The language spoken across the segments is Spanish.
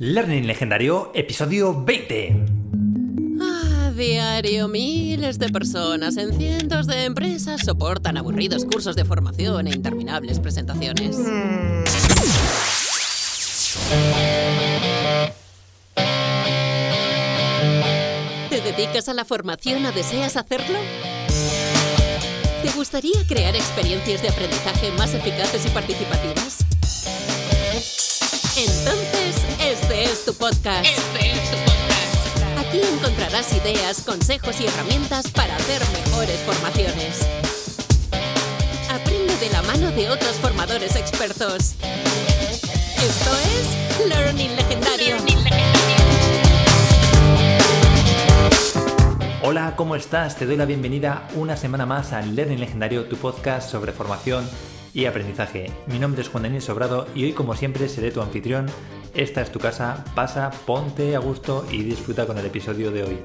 Learning Legendario, episodio 20. A diario, miles de personas en cientos de empresas soportan aburridos cursos de formación e interminables presentaciones. ¿Te dedicas a la formación o deseas hacerlo? ¿Te gustaría crear experiencias de aprendizaje más eficaces y participativas? Entonces, es tu podcast. Este es tu podcast. Aquí encontrarás ideas, consejos y herramientas para hacer mejores formaciones. Aprende de la mano de otros formadores expertos. Esto es Learning Legendario. Hola, ¿cómo estás? Te doy la bienvenida una semana más a Learning Legendario, tu podcast sobre formación y aprendizaje. Mi nombre es Juan Daniel Sobrado y hoy, como siempre, seré tu anfitrión. Esta es tu casa, pasa, ponte a gusto y disfruta con el episodio de hoy.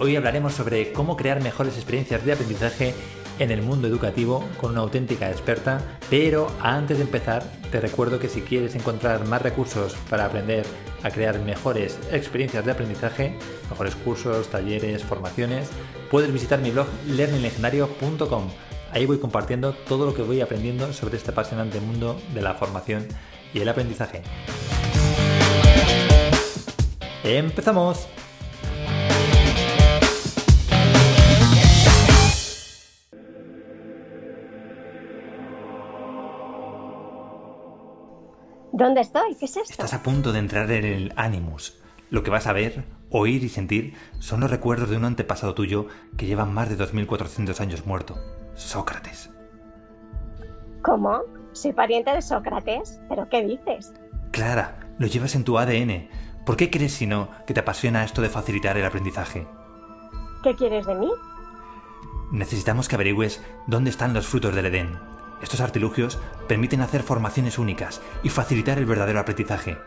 Hoy hablaremos sobre cómo crear mejores experiencias de aprendizaje en el mundo educativo con una auténtica experta, pero antes de empezar te recuerdo que si quieres encontrar más recursos para aprender a crear mejores experiencias de aprendizaje, mejores cursos, talleres, formaciones, puedes visitar mi blog learninglegendario.com. Ahí voy compartiendo todo lo que voy aprendiendo sobre este apasionante mundo de la formación y el aprendizaje. ¡Empezamos! ¿Dónde estoy? ¿Qué es esto? Estás a punto de entrar en el Animus. Lo que vas a ver, oír y sentir son los recuerdos de un antepasado tuyo que lleva más de 2400 años muerto, Sócrates. ¿Cómo? ¿Soy pariente de Sócrates? ¿Pero qué dices? Clara, lo llevas en tu ADN. ¿Por qué crees, si no, que te apasiona esto de facilitar el aprendizaje? ¿Qué quieres de mí? Necesitamos que averigües dónde están los frutos del Edén. Estos artilugios permiten hacer formaciones únicas y facilitar el verdadero aprendizaje.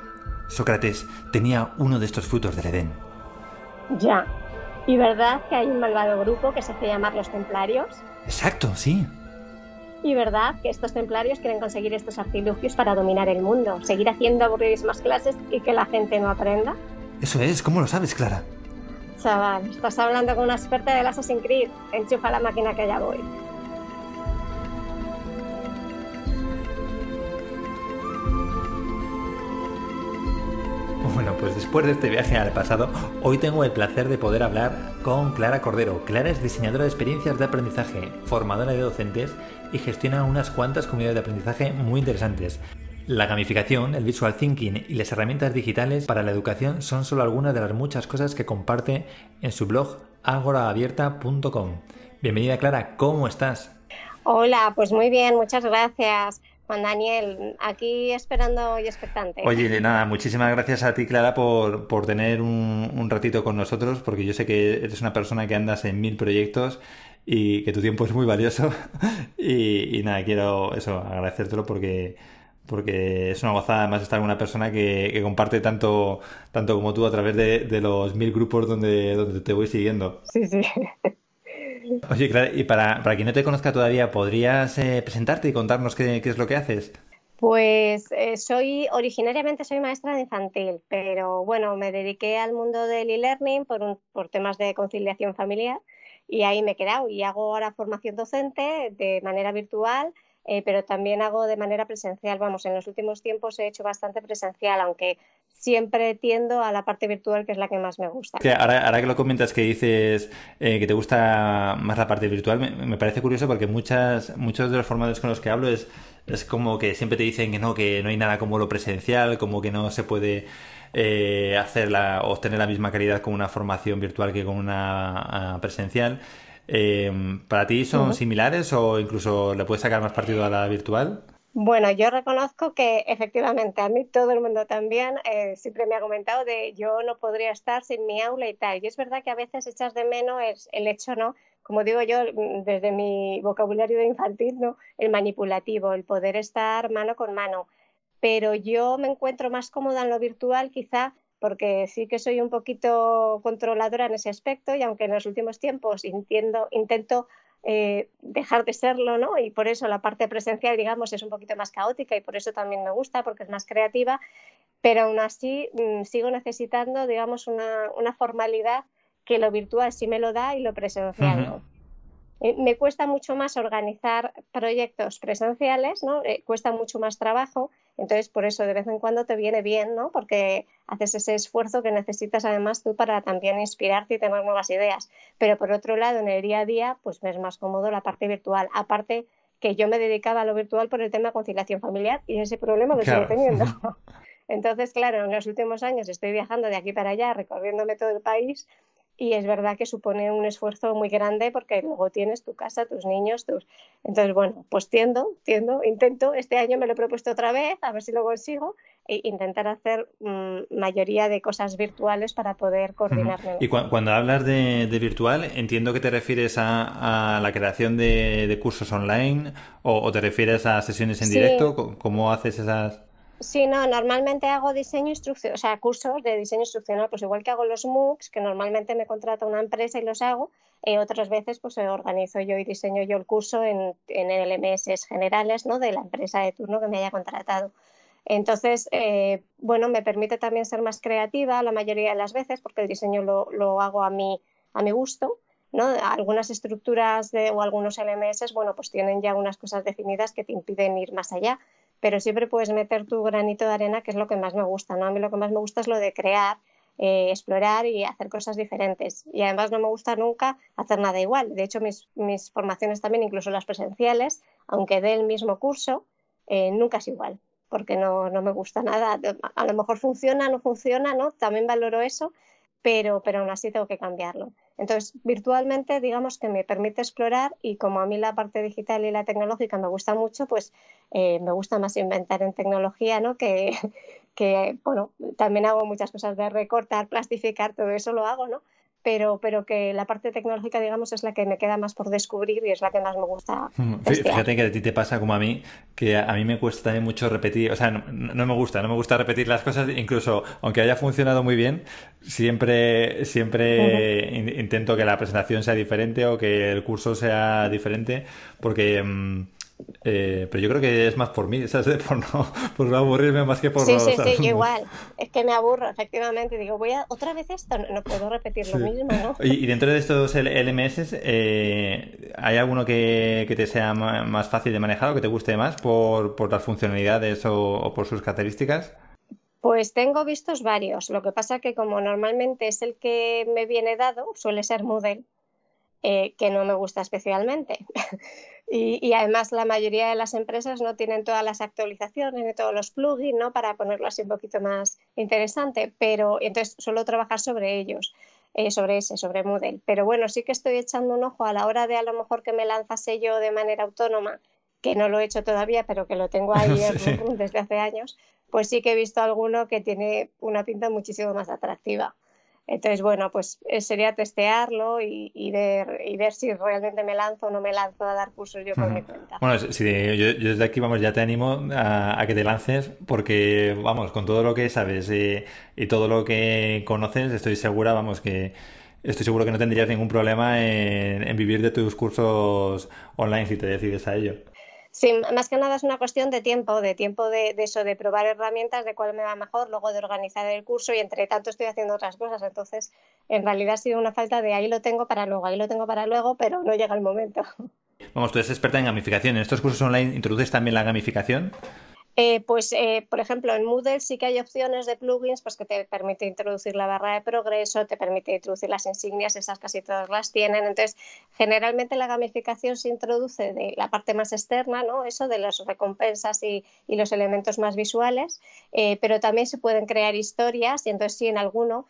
Sócrates tenía uno de estos frutos del Edén. Ya. ¿Y verdad que hay un malvado grupo que se hace llamar los templarios? Exacto, sí. ¿Y verdad que estos templarios quieren conseguir estos artilugios para dominar el mundo, seguir haciendo aburridísimas clases y que la gente no aprenda? Eso es, ¿cómo lo sabes, Clara? Chaval, estás hablando con una experta del Assassin's Creed. Enchufa la máquina que ya voy. Bueno, pues después de este viaje al pasado, hoy tengo el placer de poder hablar con Clara Cordero. Clara es diseñadora de experiencias de aprendizaje, formadora de docentes y gestiona unas cuantas comunidades de aprendizaje muy interesantes. La gamificación, el visual thinking y las herramientas digitales para la educación son solo algunas de las muchas cosas que comparte en su blog agoraabierta.com. Bienvenida Clara, ¿cómo estás? Hola, pues muy bien, muchas gracias. Juan Daniel, aquí esperando y expectante. Oye, nada, muchísimas gracias a ti, Clara, por, por tener un, un, ratito con nosotros, porque yo sé que eres una persona que andas en mil proyectos y que tu tiempo es muy valioso. y, y nada, quiero eso, agradecértelo porque, porque es una gozada además estar con una persona que, que comparte tanto, tanto como tú a través de, de, los mil grupos donde, donde te voy siguiendo. Sí, sí. Oye, Clara, y para, para quien no te conozca todavía, ¿podrías eh, presentarte y contarnos qué, qué, es lo que haces? Pues eh, soy, originariamente soy maestra de infantil, pero bueno, me dediqué al mundo del e-learning por, por temas de conciliación familiar y ahí me he quedado y hago ahora formación docente de manera virtual eh, pero también hago de manera presencial. Vamos, en los últimos tiempos he hecho bastante presencial, aunque siempre tiendo a la parte virtual, que es la que más me gusta. Ahora, ahora que lo comentas, que dices eh, que te gusta más la parte virtual, me, me, parece curioso porque muchas, muchos de los formadores con los que hablo es, es como que siempre te dicen que no, que no hay nada como lo presencial, como que no se puede eh, hacer la, obtener la misma calidad con una formación virtual que con una uh, presencial. Eh, ¿Para ti son uh -huh. similares o incluso le puedes sacar más partido a la virtual? Bueno, yo reconozco que efectivamente a mí todo el mundo también eh, siempre me ha comentado de yo no podría estar sin mi aula y tal. Y es verdad que a veces echas de menos es el hecho, ¿no? Como digo yo, desde mi vocabulario de infantil, ¿no? El manipulativo, el poder estar mano con mano. Pero yo me encuentro más cómoda en lo virtual quizá porque sí que soy un poquito controladora en ese aspecto y aunque en los últimos tiempos entiendo, intento eh, dejar de serlo, ¿no? Y por eso la parte presencial, digamos, es un poquito más caótica y por eso también me gusta, porque es más creativa, pero aún así mm, sigo necesitando, digamos, una, una, formalidad que lo virtual sí me lo da y lo presencial no. Eh, me cuesta mucho más organizar proyectos presenciales, ¿no? Eh, cuesta mucho más trabajo, entonces por eso de vez en cuando te viene bien, ¿no? Porque haces ese esfuerzo que necesitas además tú para también inspirarte y tener nuevas ideas. Pero por otro lado, en el día a día, pues me es más cómodo la parte virtual. Aparte que yo me dedicaba a lo virtual por el tema de conciliación familiar y ese problema lo sigo teniendo. Entonces, claro, en los últimos años estoy viajando de aquí para allá, recorriéndome todo el país y es verdad que supone un esfuerzo muy grande porque luego tienes tu casa, tus niños, tus... Entonces, bueno, pues tiendo, tiendo, intento, este año me lo he propuesto otra vez, a ver si lo consigo, e intentar hacer mm, mayoría de cosas virtuales para poder coordinarme. Y cuando hablas de, virtual, entiendo que te refieres a, la creación de, cursos online o, te refieres a sesiones en directo, ¿cómo haces esas...? Sí, no, normalmente hago diseño instruccional, o sea, cursos de diseño instruccional, pues igual que hago los MOOCs, que normalmente me contrata una empresa y los hago, eh, otras veces pues organizo yo y diseño yo el curso en, en LMS generales, ¿no? De la empresa de turno que me haya contratado. Entonces, eh, bueno, me permite también ser más creativa la mayoría de las veces, porque el diseño lo, lo hago a mi, a mi gusto, ¿no? Algunas estructuras de, o algunos LMS, bueno, pues tienen ya unas cosas definidas que te impiden ir más allá pero siempre puedes meter tu granito de arena, que es lo que más me gusta, ¿no? A mí lo que más me gusta es lo de crear, eh, explorar y hacer cosas diferentes. Y además no me gusta nunca hacer nada igual. De hecho, mis, formaciones también, incluso las presenciales, aunque dé el mismo curso, eh, nunca es igual, porque no, no me gusta nada. A lo mejor funciona, no funciona, ¿no? También valoro eso, pero, pero aún así tengo que cambiarlo. Entonces, virtualmente, digamos que me permite explorar y como a mí la parte digital y la tecnológica me gusta mucho, pues eh, me gusta más inventar en tecnología, ¿no? Que, que, bueno, también hago muchas cosas de recortar, plastificar, todo eso lo hago, ¿no? Pero, pero que la parte tecnológica, digamos, es la que me queda más por descubrir y es la que más me gusta. Fíjate que a ti te pasa como a mí, que a mí me cuesta también mucho repetir, o sea, no, me gusta, no me gusta repetir las cosas, incluso aunque haya funcionado muy bien, siempre, siempre intento que la presentación sea diferente o que el curso sea diferente, porque... Mm, eh, pero yo creo que es más por mí, ¿sabes? Por no, por no aburrirme más que por Sí, sí, sí, igual. Es que me aburro, efectivamente. Digo, voy a otra vez esto, no puedo repetir lo mismo, ¿no? Y, dentro de estos LMS, eh, ¿hay alguno que, que, te sea más fácil de manejar o que te guste más por, por las funcionalidades o, por sus características? Pues tengo vistos varios. Lo que pasa que como normalmente es el que me viene dado, suele ser Moodle, eh, que no me gusta especialmente. Y, además la mayoría de las empresas no tienen todas las actualizaciones ni todos los plugins ¿no? para ponerlo así un poquito más interesante, pero entonces suelo trabajar sobre ellos, eh, sobre ese, sobre Moodle. Pero bueno, sí que estoy echando un ojo a la hora de a lo mejor que me lanzase yo de manera autónoma, que no lo he hecho todavía, pero que lo tengo ahí desde hace años, pues sí que he visto alguno que tiene una pinta muchísimo más atractiva. Entonces, bueno, pues eh, sería testearlo y, ver, y ver si realmente me lanzo o no me lanzo a dar cursos yo por mi cuenta. Bueno, si, yo, desde aquí, vamos, ya te animo a, que te lances porque, vamos, con todo lo que sabes eh, y todo lo que conoces, estoy segura, vamos, que estoy seguro que no tendrías ningún problema en vivir de tus cursos online si te decides a ello. Sí, más que nada es una cuestión de tiempo, de tiempo de, eso, de probar herramientas, de cuál me va mejor, luego de organizar el curso y entre tanto estoy haciendo otras cosas. Entonces, en realidad ha sido una falta de ahí lo tengo para luego, ahí lo tengo para luego, pero no llega el momento. Vamos, tú eres experta en gamificación. ¿En estos cursos online introduces también la gamificación? Eh, pues, eh, por ejemplo, en Moodle sí que hay opciones de plugins pues, que te permite introducir la barra de progreso, te permite introducir las insignias, esas casi todas las tienen. Entonces, generalmente la gamificación se introduce de la parte más externa, ¿no? Eso de las recompensas y, los elementos más visuales, eh, pero también se pueden crear historias y entonces sí, en alguno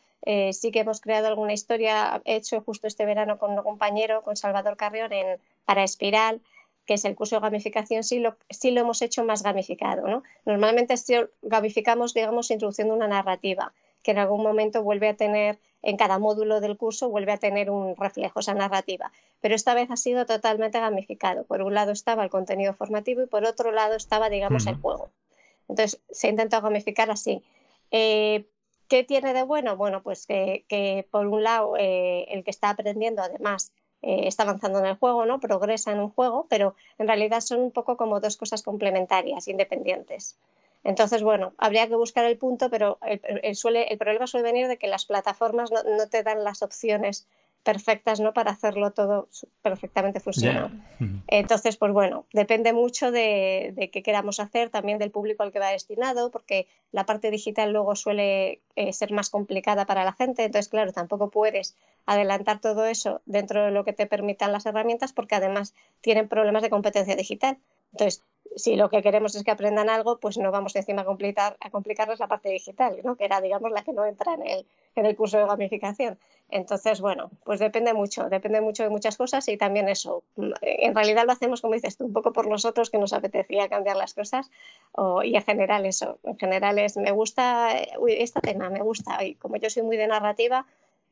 sí que hemos creado alguna historia, he hecho justo este verano con un compañero, con Salvador Carrión, en, para Espiral, que es el curso de gamificación, sí lo, sí lo hemos hecho más gamificado. ¿no? Normalmente gamificamos, digamos, introduciendo una narrativa que en algún momento vuelve a tener, en cada módulo del curso, vuelve a tener un reflejo, esa narrativa. Pero esta vez ha sido totalmente gamificado. Por un lado estaba el contenido formativo y por otro lado estaba, digamos, el juego. Entonces, se ha intentado gamificar así. Eh, ¿Qué tiene de bueno? Bueno, pues que, por un lado, eh, el que está aprendiendo, además, eh, está avanzando en el juego, ¿no? Progresa en un juego, pero en realidad son un poco como dos cosas complementarias, independientes. Entonces, bueno, habría que buscar el punto, pero el, suele, el problema suele venir de que las plataformas no, no te dan las opciones perfectas ¿no? para hacerlo todo perfectamente funcionar. Entonces, pues bueno, depende mucho de, qué queramos hacer, también del público al que va destinado, porque la parte digital luego suele eh, ser más complicada para la gente. Entonces, claro, tampoco puedes adelantar todo eso dentro de lo que te permitan las herramientas, porque además tienen problemas de competencia digital. Entonces, si lo que queremos es que aprendan algo, pues no vamos encima a, complicar, a complicarles la parte digital, ¿no? que era, digamos, la que no entra en el, en el curso de gamificación. Entonces, bueno, pues depende mucho, depende mucho de muchas cosas y también eso. En realidad lo hacemos, como dices tú, un poco por nosotros que nos apetecía cambiar las cosas y en general eso. En general es, me gusta, uy, este tema me gusta y como yo soy muy de narrativa,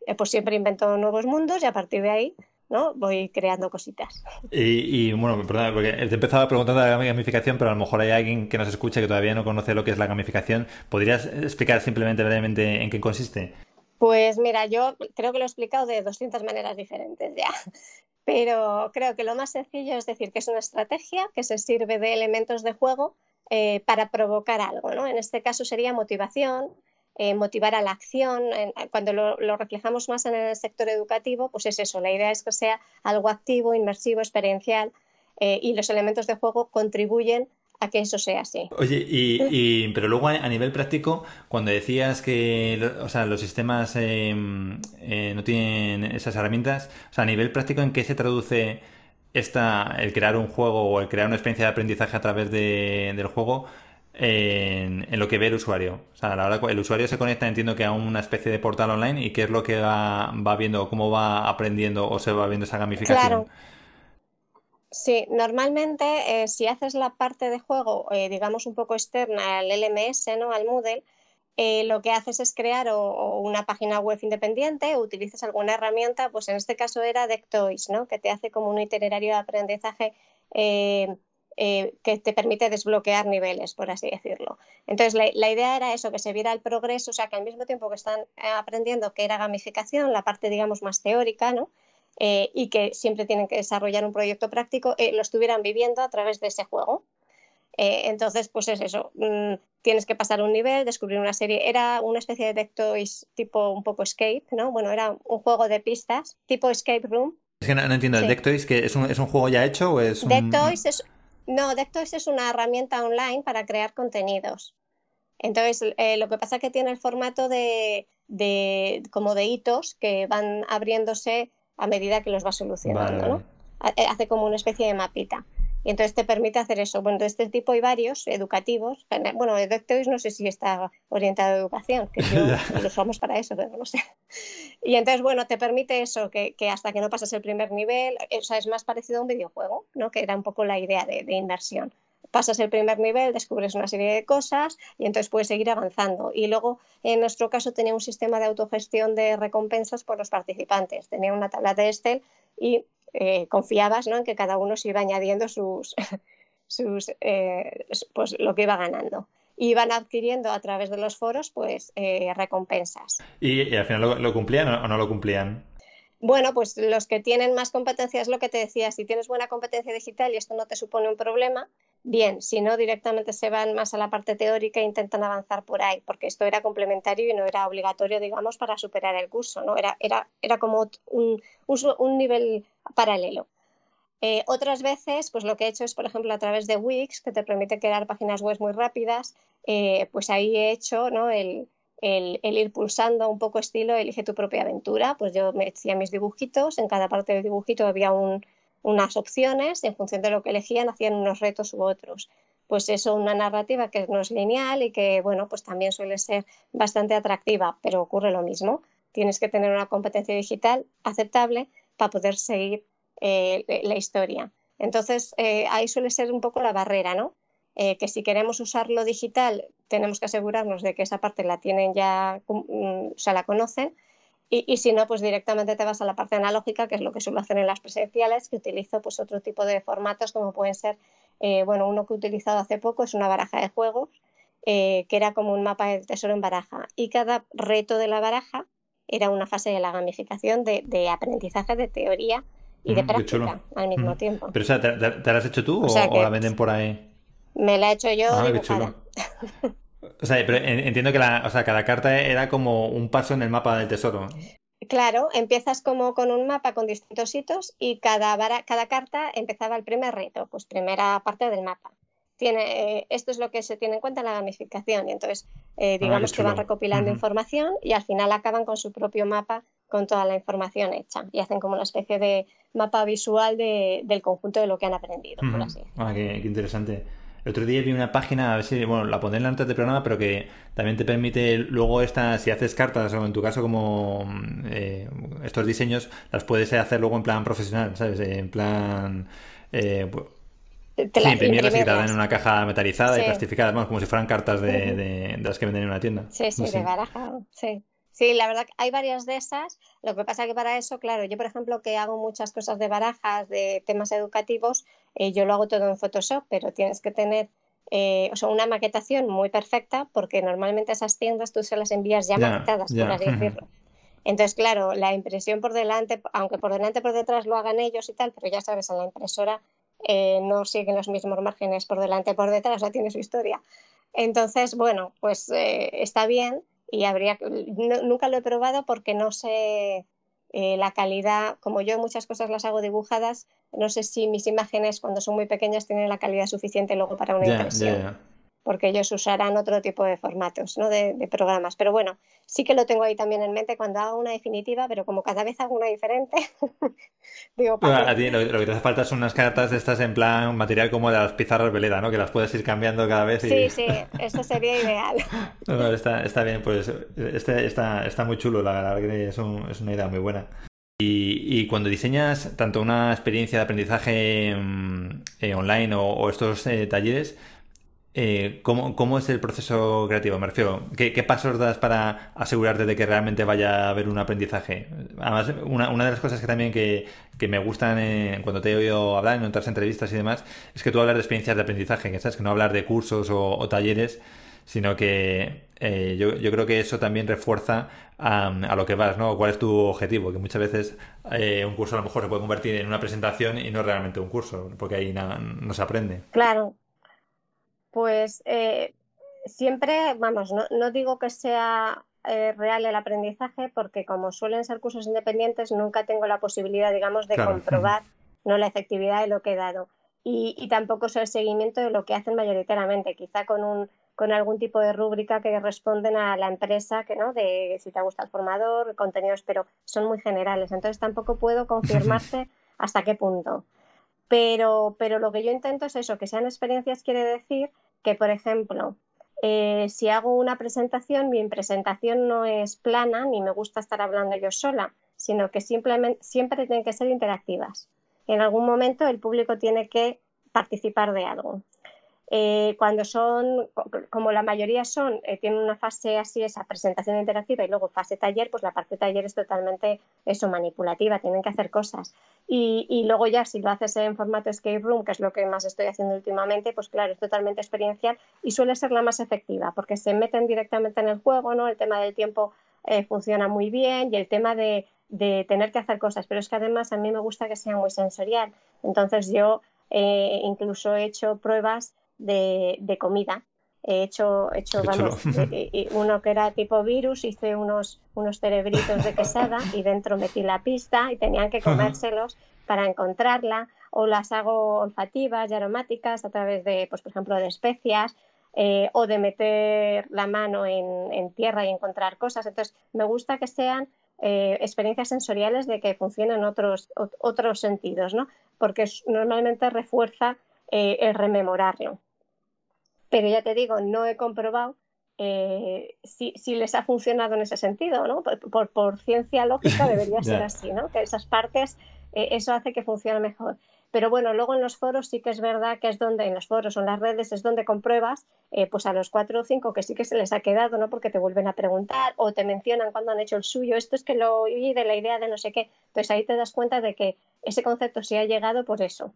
eh, pues siempre invento nuevos mundos y a partir de ahí ¿no? Voy creando cositas. Y, bueno, perdona, porque te empezaba preguntando la gamificación, pero a lo mejor hay alguien que nos escucha que todavía no conoce lo que es la gamificación. ¿Podrías explicar simplemente brevemente en qué consiste? Pues mira, yo creo que lo he explicado de 200 maneras diferentes ya, pero creo que lo más sencillo es decir que es una estrategia que se sirve de elementos de juego eh, para provocar algo, ¿no? En este caso sería motivación, eh, motivar a la acción. cuando lo, reflejamos más en el sector educativo, pues es eso, la idea es que sea algo activo, inmersivo, experiencial eh, y los elementos de juego contribuyen a que eso sea así. Oye, y, pero luego a, nivel práctico, cuando decías que o sea, los sistemas em, eh, no tienen esas herramientas, o sea, a nivel práctico, ¿en qué se traduce esta, el crear un juego o el crear una experiencia de aprendizaje a través del juego? en, lo que ve el usuario. O sea, a la hora el usuario se conecta, entiendo que a una especie de portal online y qué es lo que va, va viendo, cómo va aprendiendo o se va viendo esa gamificación. Claro. Sí, normalmente eh, si haces la parte de juego, eh, digamos, un poco externa al LMS, ¿no? al Moodle, eh, lo que haces es crear o, una página web independiente o utilizas alguna herramienta, pues en este caso era Dectoys, ¿no? que te hace como un itinerario de aprendizaje que te permite desbloquear niveles, por así decirlo. Entonces, la, idea era eso, que se viera el progreso, o sea, que al mismo tiempo que están aprendiendo que era gamificación, la parte, digamos, más teórica, ¿no? Eh, y que siempre tienen que desarrollar un proyecto práctico, lo estuvieran viviendo a través de ese juego. entonces, pues es eso, mm, tienes que pasar un nivel, descubrir una serie. Era una especie de Dectoys tipo un poco escape, ¿no? Bueno, era un juego de pistas, tipo escape room. Es que no, entiendo, ¿el Dectoys que es un, es un juego ya hecho o es un... Dectoys es no, Dectoys es una herramienta online para crear contenidos. Entonces, eh, lo que pasa es que tiene el formato de, como de hitos que van abriéndose a medida que los va solucionando, ¿no? Eh, hace como una especie de mapita. Y entonces te permite hacer eso. Bueno, de este tipo hay varios educativos. Bueno, Dectoys no sé si está orientado a educación, que yo lo usamos para eso, pero no sé. Y entonces, bueno, te permite eso, que, hasta que no pasas el primer nivel, o sea, es más parecido a un videojuego, ¿no? Que era un poco la idea de, inversión pasas el primer nivel, descubres una serie de cosas y entonces puedes seguir avanzando. Y luego, en nuestro caso, tenía un sistema de autogestión de recompensas por los participantes. Tenía una tabla de Excel y eh, confiabas ¿no? en que cada uno se iba añadiendo sus, sus eh, pues lo que iba ganando. Y iban adquiriendo a través de los foros pues eh, recompensas. ¿Y, al final lo, cumplían o no lo cumplían? Bueno, pues los que tienen más competencia es lo que te decía, si tienes buena competencia digital y esto no te supone un problema, bien, si no, directamente se van más a la parte teórica e intentan avanzar por ahí, porque esto era complementario y no era obligatorio, digamos, para superar el curso, ¿no? Era, era, era como un, un, nivel paralelo. Eh, otras veces, pues lo que he hecho es, por ejemplo, a través de Wix, que te permite crear páginas web muy rápidas, eh, pues ahí he hecho ¿no? el, el, ir pulsando un poco estilo elige tu propia aventura. Pues yo me hacía mis dibujitos, en cada parte del dibujito había unas opciones, en función de lo que elegían hacían unos retos u otros. Pues eso, una narrativa que no es lineal y que, bueno, pues también suele ser bastante atractiva, pero ocurre lo mismo. Tienes que tener una competencia digital aceptable para poder seguir eh, la historia. Entonces, eh, ahí suele ser un poco la barrera, ¿no? Eh, que si queremos usarlo digital tenemos que asegurarnos de que esa parte la tienen ya, mm, o sea, la conocen. Y, si no, pues directamente te vas a la parte analógica, que es lo que suelo hacer en las presenciales, que utilizo pues otro tipo de formatos, como pueden ser, eh, bueno, uno que he utilizado hace poco es una baraja de juegos, eh, que era como un mapa de tesoro en baraja. Y cada reto de la baraja era una fase de la gamificación de, aprendizaje de teoría y de Mm, qué práctica al mismo Mm. tiempo. Pero, o sea, ¿te, te- te la has hecho tú O o, sea o que- la venden por ahí? Me la he hecho yo Ah, qué chulo. O sea, pero en- entiendo que la, o sea, cada carta era como un paso en el mapa del tesoro. Claro, empiezas como con un mapa con distintos hitos y cada, bara- cada carta empezaba el primer reto, pues primera parte del mapa. Tiene, eh, esto es lo que se tiene en cuenta en la gamificación y entonces eh, Ah, digamos que van recopilando información y al final acaban con su propio mapa con toda la información hecha y hacen como una especie de mapa visual de- del conjunto de lo que han aprendido, por Ujú. así. Ah, qué, qué interesante. El otro día vi una página, a ver si, bueno, la pondré en la nota del programa, pero que también te permite luego esta, si haces cartas o en tu caso como mm, eh, estos diseños, las puedes hacer luego en plan profesional, ¿sabes? En plan... eh, pu- Te- sí, la- imprimirlas y te imprimirlas. en una caja metalizada y plastificada, vamos, como si fueran cartas de, de- de las que venden en una tienda. Sí, sí, de baraja, sí. Sí, la verdad que hay varias de esas. Lo que pasa que para eso, claro, yo por ejemplo que hago muchas cosas de barajas, de temas educativos, eh, yo lo hago todo en Photoshop, pero tienes que tener eh, o sea, una maquetación muy perfecta porque normalmente esas tiendas tú se las envías ya, maquetadas, por así decirlo. Entonces, claro, la impresión por delante, aunque por delante por detrás lo hagan ellos y tal, pero ya sabes, en la impresora eh, no siguen los mismos márgenes por delante y por detrás, o sea, tiene su historia. Entonces, bueno, pues eh, está bien y habría no- nunca lo he probado porque no sé eh, la calidad, como yo muchas cosas las hago dibujadas, no sé si mis imágenes cuando son muy pequeñas tienen la calidad suficiente luego para una impresión. Porque ellos usarán otro tipo de formatos, ¿no? de, de programas. Pero bueno, sí que lo tengo ahí también en mente cuando hago una definitiva, pero como cada vez hago una diferente, digo, Bueno, ¿para a ti lo, lo que te hace falta son unas cartas de estas en plan material como de las pizarras Veleda, ¿no? Que las puedes ir cambiando cada vez y... Sí, sí, eso sería ideal. No, no, está, está bien, pues este, está, está muy chulo, la verdad que es, un- es una idea muy buena. Y, y cuando diseñas tanto una experiencia de aprendizaje mm, eh, online o, o estos eh, talleres, eh, ¿cómo, cómo es el proceso creativo? Me ¿qué, qué pasos das para asegurarte de que realmente vaya a haber un aprendizaje? Además, una, una de las cosas que también que, que me gustan eh, cuando te he oído hablar en otras entrevistas y demás, es que tú hablas de experiencias de aprendizaje, que sabes que no hablar de cursos o, o talleres, sino que eh, yo, yo creo que eso también refuerza a, a lo que vas, ¿no? ¿Cuál es tu objetivo? Que muchas veces eh, un curso a lo mejor se puede convertir en una presentación y no realmente un curso, porque ahí na- no se aprende. Claro, pues eh, siempre, vamos, no, no digo que sea eh, real el aprendizaje, porque como suelen ser cursos independientes, nunca tengo la posibilidad, digamos, de Claro. comprobar ¿no? la efectividad de lo que he dado. Y, y tampoco sé el seguimiento de lo que hacen mayoritariamente, quizá con un con algún tipo de rúbrica que responden a la empresa, que no, de si te gusta el formador, contenidos, pero son muy generales. Entonces tampoco puedo confirmarte hasta qué punto. Pero, pero lo que yo intento es eso, que sean experiencias quiere decir que, por ejemplo, eh, si hago una presentación, mi presentación no es plana ni me gusta estar hablando yo sola, sino que simplemente siempre tienen que ser interactivas. En algún momento el público tiene que participar de algo. Eh, cuando son, co- como la mayoría son, eh, tienen una fase así, esa presentación interactiva y luego fase taller, pues la parte taller es totalmente eso, manipulativa, tienen que hacer cosas. Y, y luego ya si lo haces en formato escape room, que es lo que más estoy haciendo últimamente, pues claro, es totalmente experiencial y suele ser la más efectiva, porque se meten directamente en el juego, ¿no? El tema del tiempo eh, funciona muy bien y el tema de, de tener que hacer cosas, pero es que además a mí me gusta que sea muy sensorial. Entonces yo eh, incluso he hecho pruebas de, de comida. He hecho, he hecho vamos, eh, uno que era tipo virus, hice unos, unos cerebritos de quesada y dentro metí la pista y tenían que comérselos para encontrarla, o las hago olfativas y aromáticas a través de, pues, por ejemplo, de especias, eh, o de meter la mano en, en tierra y encontrar cosas. Entonces, me gusta que sean eh, experiencias sensoriales de que funcionen otros, ot- otros sentidos, ¿no? Porque normalmente refuerza eh, el rememorarlo. Pero ya te digo, no he comprobado eh, si, si les ha funcionado en ese sentido, ¿no? Por, por- por ciencia lógica debería ser así, ¿no? Que esas partes, eh, eso hace que funcione mejor. Pero bueno, luego en los foros sí que es verdad que es donde, en los foros o en las redes, es donde compruebas, eh, pues a los cuatro o cinco que sí que se les ha quedado, ¿no? Porque te vuelven a preguntar o te mencionan cuando han hecho el suyo, esto es que lo oí de la idea de no sé qué. Entonces ahí te das cuenta de que ese concepto sí ha llegado por eso.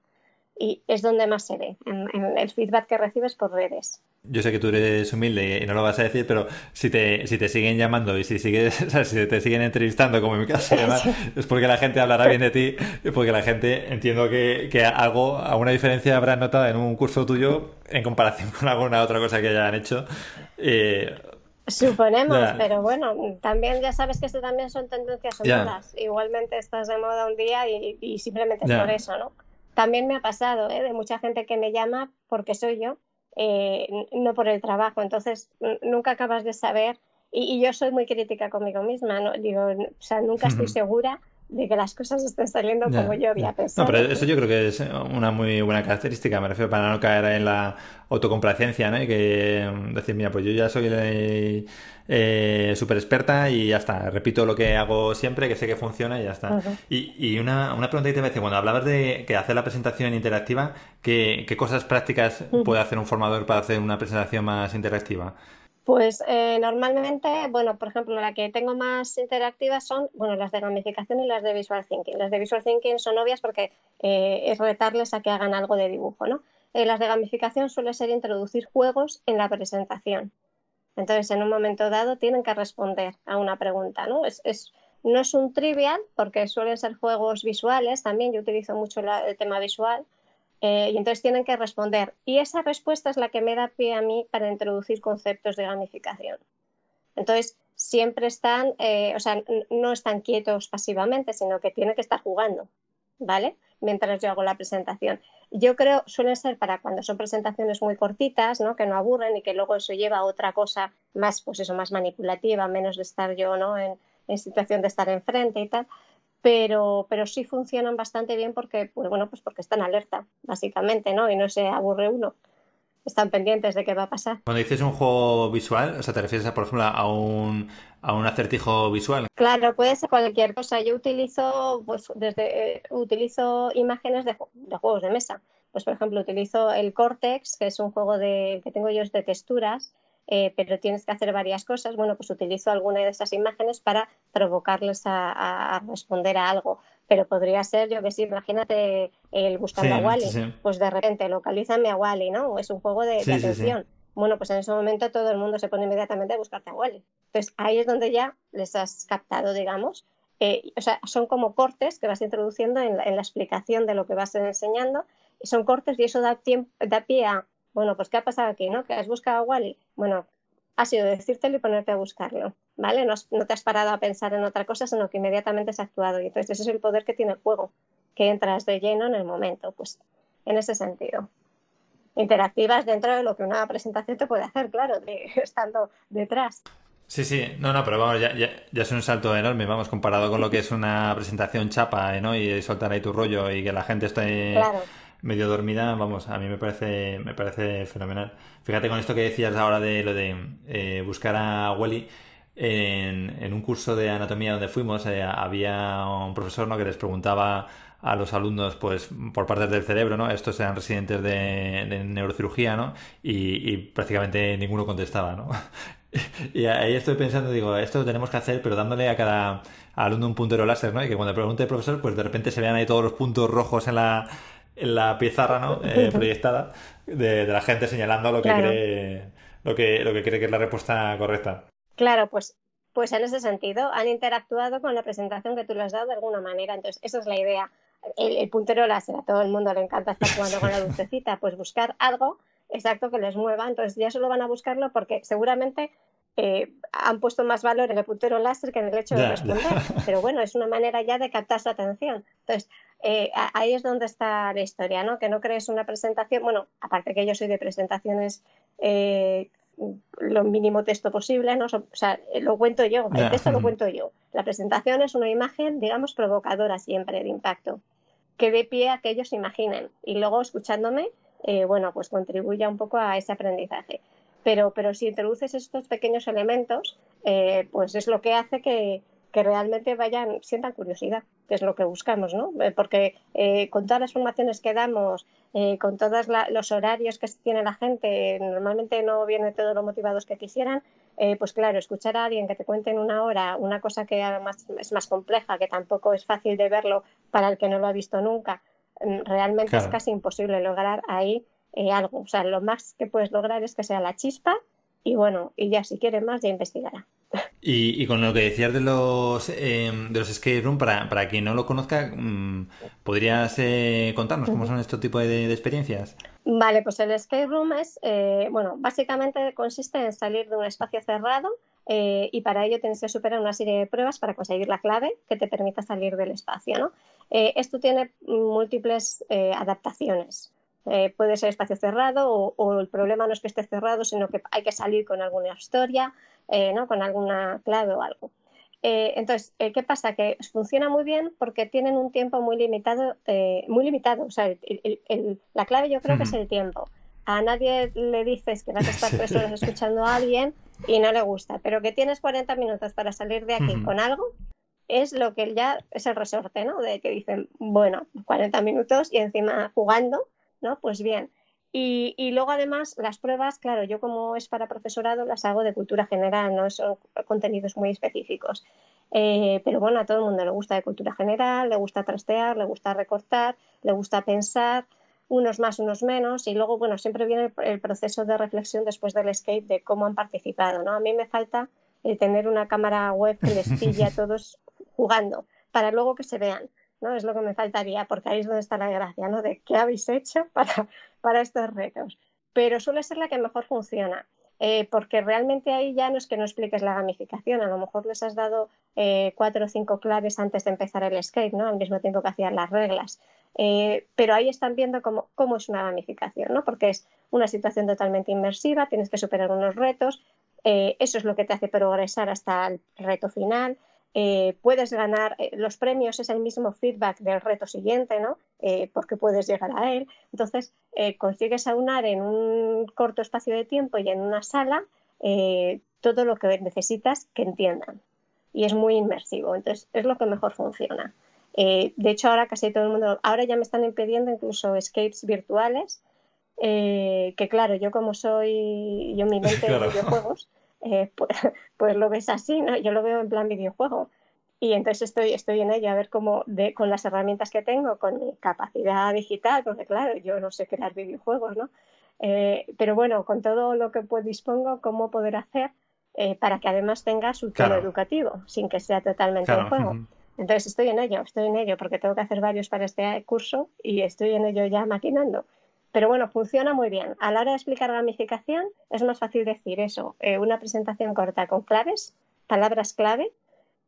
Y es donde más se ve, en, el feedback que recibes por redes. Yo sé que tú eres humilde y no lo vas a decir, pero si te, si te siguen llamando y si sigues, si te siguen entrevistando, como en mi caso, es porque la gente hablará bien de ti, y porque la gente entiendo que, que algo, alguna diferencia habrá notado en un curso tuyo en comparación con alguna otra cosa que hayan hecho. Eh, Suponemos, pero bueno, también ya sabes que esto también son tendencias sonoras. Igualmente estás de moda un día y, simplemente es por eso, ¿no? También me ha pasado, ¿eh? De mucha gente que me llama porque soy yo, eh, no por el trabajo. Entonces, nunca acabas de saber. Y, yo soy muy crítica conmigo misma, ¿no? Digo, o sea, nunca estoy segura de que las cosas estén saliendo como yo había pensado. No, pero eso yo creo que es una muy buena característica, me refiero para no caer en la autocomplacencia, ¿no? Y que mm, decir, mira, pues yo ya soy eh, súper experta y ya está, repito lo que hago siempre, que sé que funciona y ya está. Y, y una, una, pregunta que te voy a decir, cuando hablabas de que hacer la presentación interactiva, ¿qué, qué cosas prácticas puede hacer un formador para hacer una presentación más interactiva? Pues eh, normalmente, bueno, por ejemplo, la que tengo más interactivas son, bueno, las de gamificación y las de visual thinking. Las de visual thinking son obvias porque eh, es retarles a que hagan algo de dibujo, ¿no? Eh, las de gamificación suele ser introducir juegos en la presentación. Entonces, en un momento dado tienen que responder a una pregunta, ¿no? Es, no es un trivial porque suelen ser juegos visuales, también yo utilizo mucho el tema visual, eh, y entonces tienen que responder. Y esa respuesta es la que me da pie a mí para introducir conceptos de gamificación. Entonces, siempre están, eh, o sea, no están quietos pasivamente, sino que tienen que estar jugando, ¿vale? Mientras yo hago la presentación. Yo creo, suelen ser para cuando son presentaciones muy cortitas, ¿no? Que no aburren y que luego eso lleva a otra cosa más, pues eso, más manipulativa, menos de estar yo, ¿no? En, en situación de estar enfrente y tal pero, pero sí funcionan bastante bien porque, pues, bueno, pues porque están alerta, básicamente, ¿no? Y no se aburre uno. Están pendientes de qué va a pasar. Cuando dices un juego visual, o sea, ¿te refieres, a, por ejemplo, a un, a un acertijo visual? Claro, puede ser cualquier cosa. Yo utilizo, pues, desde, eh, utilizo imágenes de, de, juegos de mesa. Pues, por ejemplo, utilizo el Cortex, que es un juego de, que tengo yo de texturas, eh, pero tienes que hacer varias cosas, bueno, pues utilizo alguna de esas imágenes para provocarles a, responder a algo. Pero podría ser, yo que sí, imagínate el buscando a Wally, pues de repente localizan a Wally, ¿no? Es un juego de, atención. Bueno, pues en ese momento todo el mundo se pone inmediatamente a buscarte a Wally. Entonces ahí es donde ya les has captado, digamos. Eh, o sea, son como cortes que vas introduciendo en la, explicación de lo que vas enseñando. Y son cortes y eso da, da pie a bueno, pues ¿qué ha pasado aquí? ¿no? ¿Que has buscado a Wally? Bueno, ha sido decírtelo y ponerte a buscarlo, ¿vale? No, te has parado a pensar en otra cosa, sino que inmediatamente has actuado. Y entonces ese es el poder que tiene el juego, que entras de lleno en el momento, pues en ese sentido. Interactivas dentro de lo que una presentación te puede hacer, claro, de, estando detrás. Sí, sí, no, no, pero vamos, ya, ya, es un salto enorme, vamos, comparado con lo que es una presentación chapa, ¿no? Y soltar ahí tu rollo y que la gente esté... Claro medio dormida, vamos, a mí me parece, me parece fenomenal. Fíjate con esto que decías ahora de lo de eh, buscar a Wally. En, un curso de anatomía donde fuimos eh, había un profesor ¿no? que les preguntaba a los alumnos pues por partes del cerebro, ¿no? Estos eran residentes de, neurocirugía, ¿no? Y, prácticamente ninguno contestaba, ¿no? y ahí estoy pensando, digo, esto lo tenemos que hacer, pero dándole a cada alumno un puntero láser, ¿no? Y que cuando pregunte el profesor, pues de repente se vean ahí todos los puntos rojos en la, en la pizarra ¿no? Eh, proyectada de, la gente señalando lo que cree lo que, lo que cree que es la respuesta correcta. Claro, pues, pues en ese sentido han interactuado con la presentación que tú les has dado de alguna manera. Entonces, esa es la idea. El, puntero láser, a todo el mundo le encanta estar jugando con la lucecita, pues buscar algo exacto que les mueva. Entonces ya solo van a buscarlo porque seguramente eh, han puesto más valor en el puntero láser que en el hecho de responder. Pero bueno, es una manera ya de captar su atención. Entonces, eh, ahí es donde está la historia, ¿no? Que no crees una presentación, bueno, aparte que yo soy de presentaciones eh, lo mínimo texto posible, ¿no? O sea, lo cuento yo, el texto lo cuento yo. La presentación es una imagen, digamos, provocadora siempre, de impacto, que dé pie a que ellos imaginen y luego escuchándome, eh, bueno, pues contribuya un poco a ese aprendizaje. Pero, pero si introduces estos pequeños elementos, pues es lo que hace que, que realmente vayan, sientan curiosidad, que es lo que buscamos, ¿no? Eh, porque eh, con todas las formaciones que damos, eh, con todos los horarios que tiene la gente, normalmente no viene todos los motivados que quisieran, pues claro, escuchar a alguien que te cuente en una hora una cosa que además es más compleja, que tampoco es fácil de verlo para el que no lo ha visto nunca, mm, realmente es casi imposible lograr ahí eh, algo. O sea, lo más que puedes lograr es que sea la chispa y bueno, y ya si quieres más ya investigará. Y, con lo que decías de los, eh, de los escape room, para, para quien no lo conozca, mm, ¿podrías eh, contarnos cómo son estos tipos de, experiencias? Vale, pues el escape room es, eh, bueno, básicamente consiste en salir de un espacio cerrado y para ello tienes que superar una serie de pruebas para conseguir la clave que te permita salir del espacio, ¿no? esto tiene múltiples adaptaciones. Eh, puede ser espacio cerrado o, el problema no es que esté cerrado, sino que hay que salir con alguna historia, eh, ¿no? con alguna clave o algo. Eh, entonces, ¿qué pasa? Que funciona muy bien porque tienen un tiempo muy limitado, muy limitado. O sea, la clave yo creo que es el tiempo. A nadie le dices que vas a estar tres horas escuchando a alguien y no le gusta, pero que tienes 40 minutos para salir de aquí con algo, es lo que ya es el resorte, ¿no? De que dicen, bueno, 40 minutos y encima jugando, ¿no? Pues bien. Y, luego además las pruebas, claro, yo como es para profesorado las hago de cultura general, no son contenidos muy específicos. Eh, pero bueno, a todo el mundo le gusta de cultura general, le gusta trastear, le gusta recortar, le gusta pensar, unos más, unos menos, y luego, bueno, siempre viene el, proceso de reflexión después del escape de cómo han participado, ¿no? A mí me falta el tener una cámara web que les pille a todos jugando, para luego que se vean. ¿No? Es lo que me faltaría, porque ahí es donde está la gracia, ¿no? De qué habéis hecho para, para estos retos. Pero suele ser la que mejor funciona. Eh, porque realmente ahí ya no es que no expliques la gamificación, a lo mejor les has dado eh, cuatro o cinco claves antes de empezar el skate, ¿no? al mismo tiempo que hacían las reglas. Eh, pero ahí están viendo cómo, cómo, es una gamificación, ¿no? porque es una situación totalmente inmersiva, tienes que superar unos retos, eso es lo que te hace progresar hasta el reto final. Eh, puedes ganar eh, los premios, es el mismo feedback del reto siguiente, ¿no? Eh, porque puedes llegar a él. Entonces, consigues aunar en un corto espacio de tiempo y en una sala todo lo que necesitas que entiendan. Y es muy inmersivo, entonces es lo que mejor funciona. de hecho, ahora casi todo el mundo, ahora ya me están impidiendo incluso escapes virtuales, que claro, yo como soy, yo mi mente de videojuegos, eh, pues, pues, lo ves así, ¿no? Yo lo veo en plan videojuego. Y entonces estoy, estoy en ello a ver cómo, de, con las herramientas que tengo, con mi capacidad digital, porque claro, yo no sé crear videojuegos, ¿no? Eh, pero bueno, con todo lo que pues, dispongo, cómo poder hacer eh, para que además tenga su tono educativo, sin que sea totalmente un juego. Entonces estoy en ello, estoy en ello, porque tengo que hacer varios para este curso y estoy en ello ya maquinando. Pero bueno, funciona muy bien. A la hora de explicar gamificación es más fácil decir eso, eh, una presentación corta con claves, palabras clave,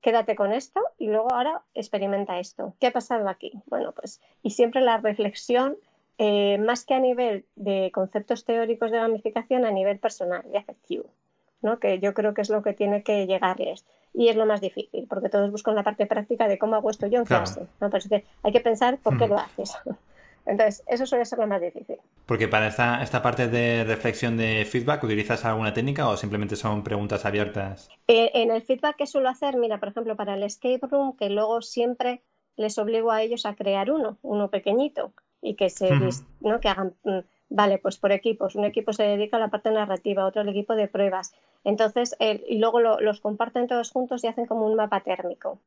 quédate con esto y luego ahora experimenta esto. ¿Qué ha pasado aquí? Bueno, pues y siempre la reflexión, eh, más que a nivel de conceptos teóricos de gamificación, a nivel personal y afectivo, ¿no? que yo creo que es lo que tiene que llegarles. Y es lo más difícil, porque todos buscan la parte práctica de cómo hago esto yo en clase. ¿no? Pero hay que pensar por qué lo haces. Entonces, eso suele ser lo más difícil. Porque para esta, esta parte de reflexión de feedback, ¿utilizas alguna técnica o simplemente son preguntas abiertas? Eh, en el feedback que suelo hacer, mira, por ejemplo, para el escape room, que luego siempre les obligo a ellos a crear uno, uno pequeñito, y que se ¿no? que hagan, mm, vale, pues por equipos. Un equipo se dedica a la parte narrativa, otro al equipo de pruebas. Entonces, y luego los comparten todos juntos y hacen como un mapa térmico.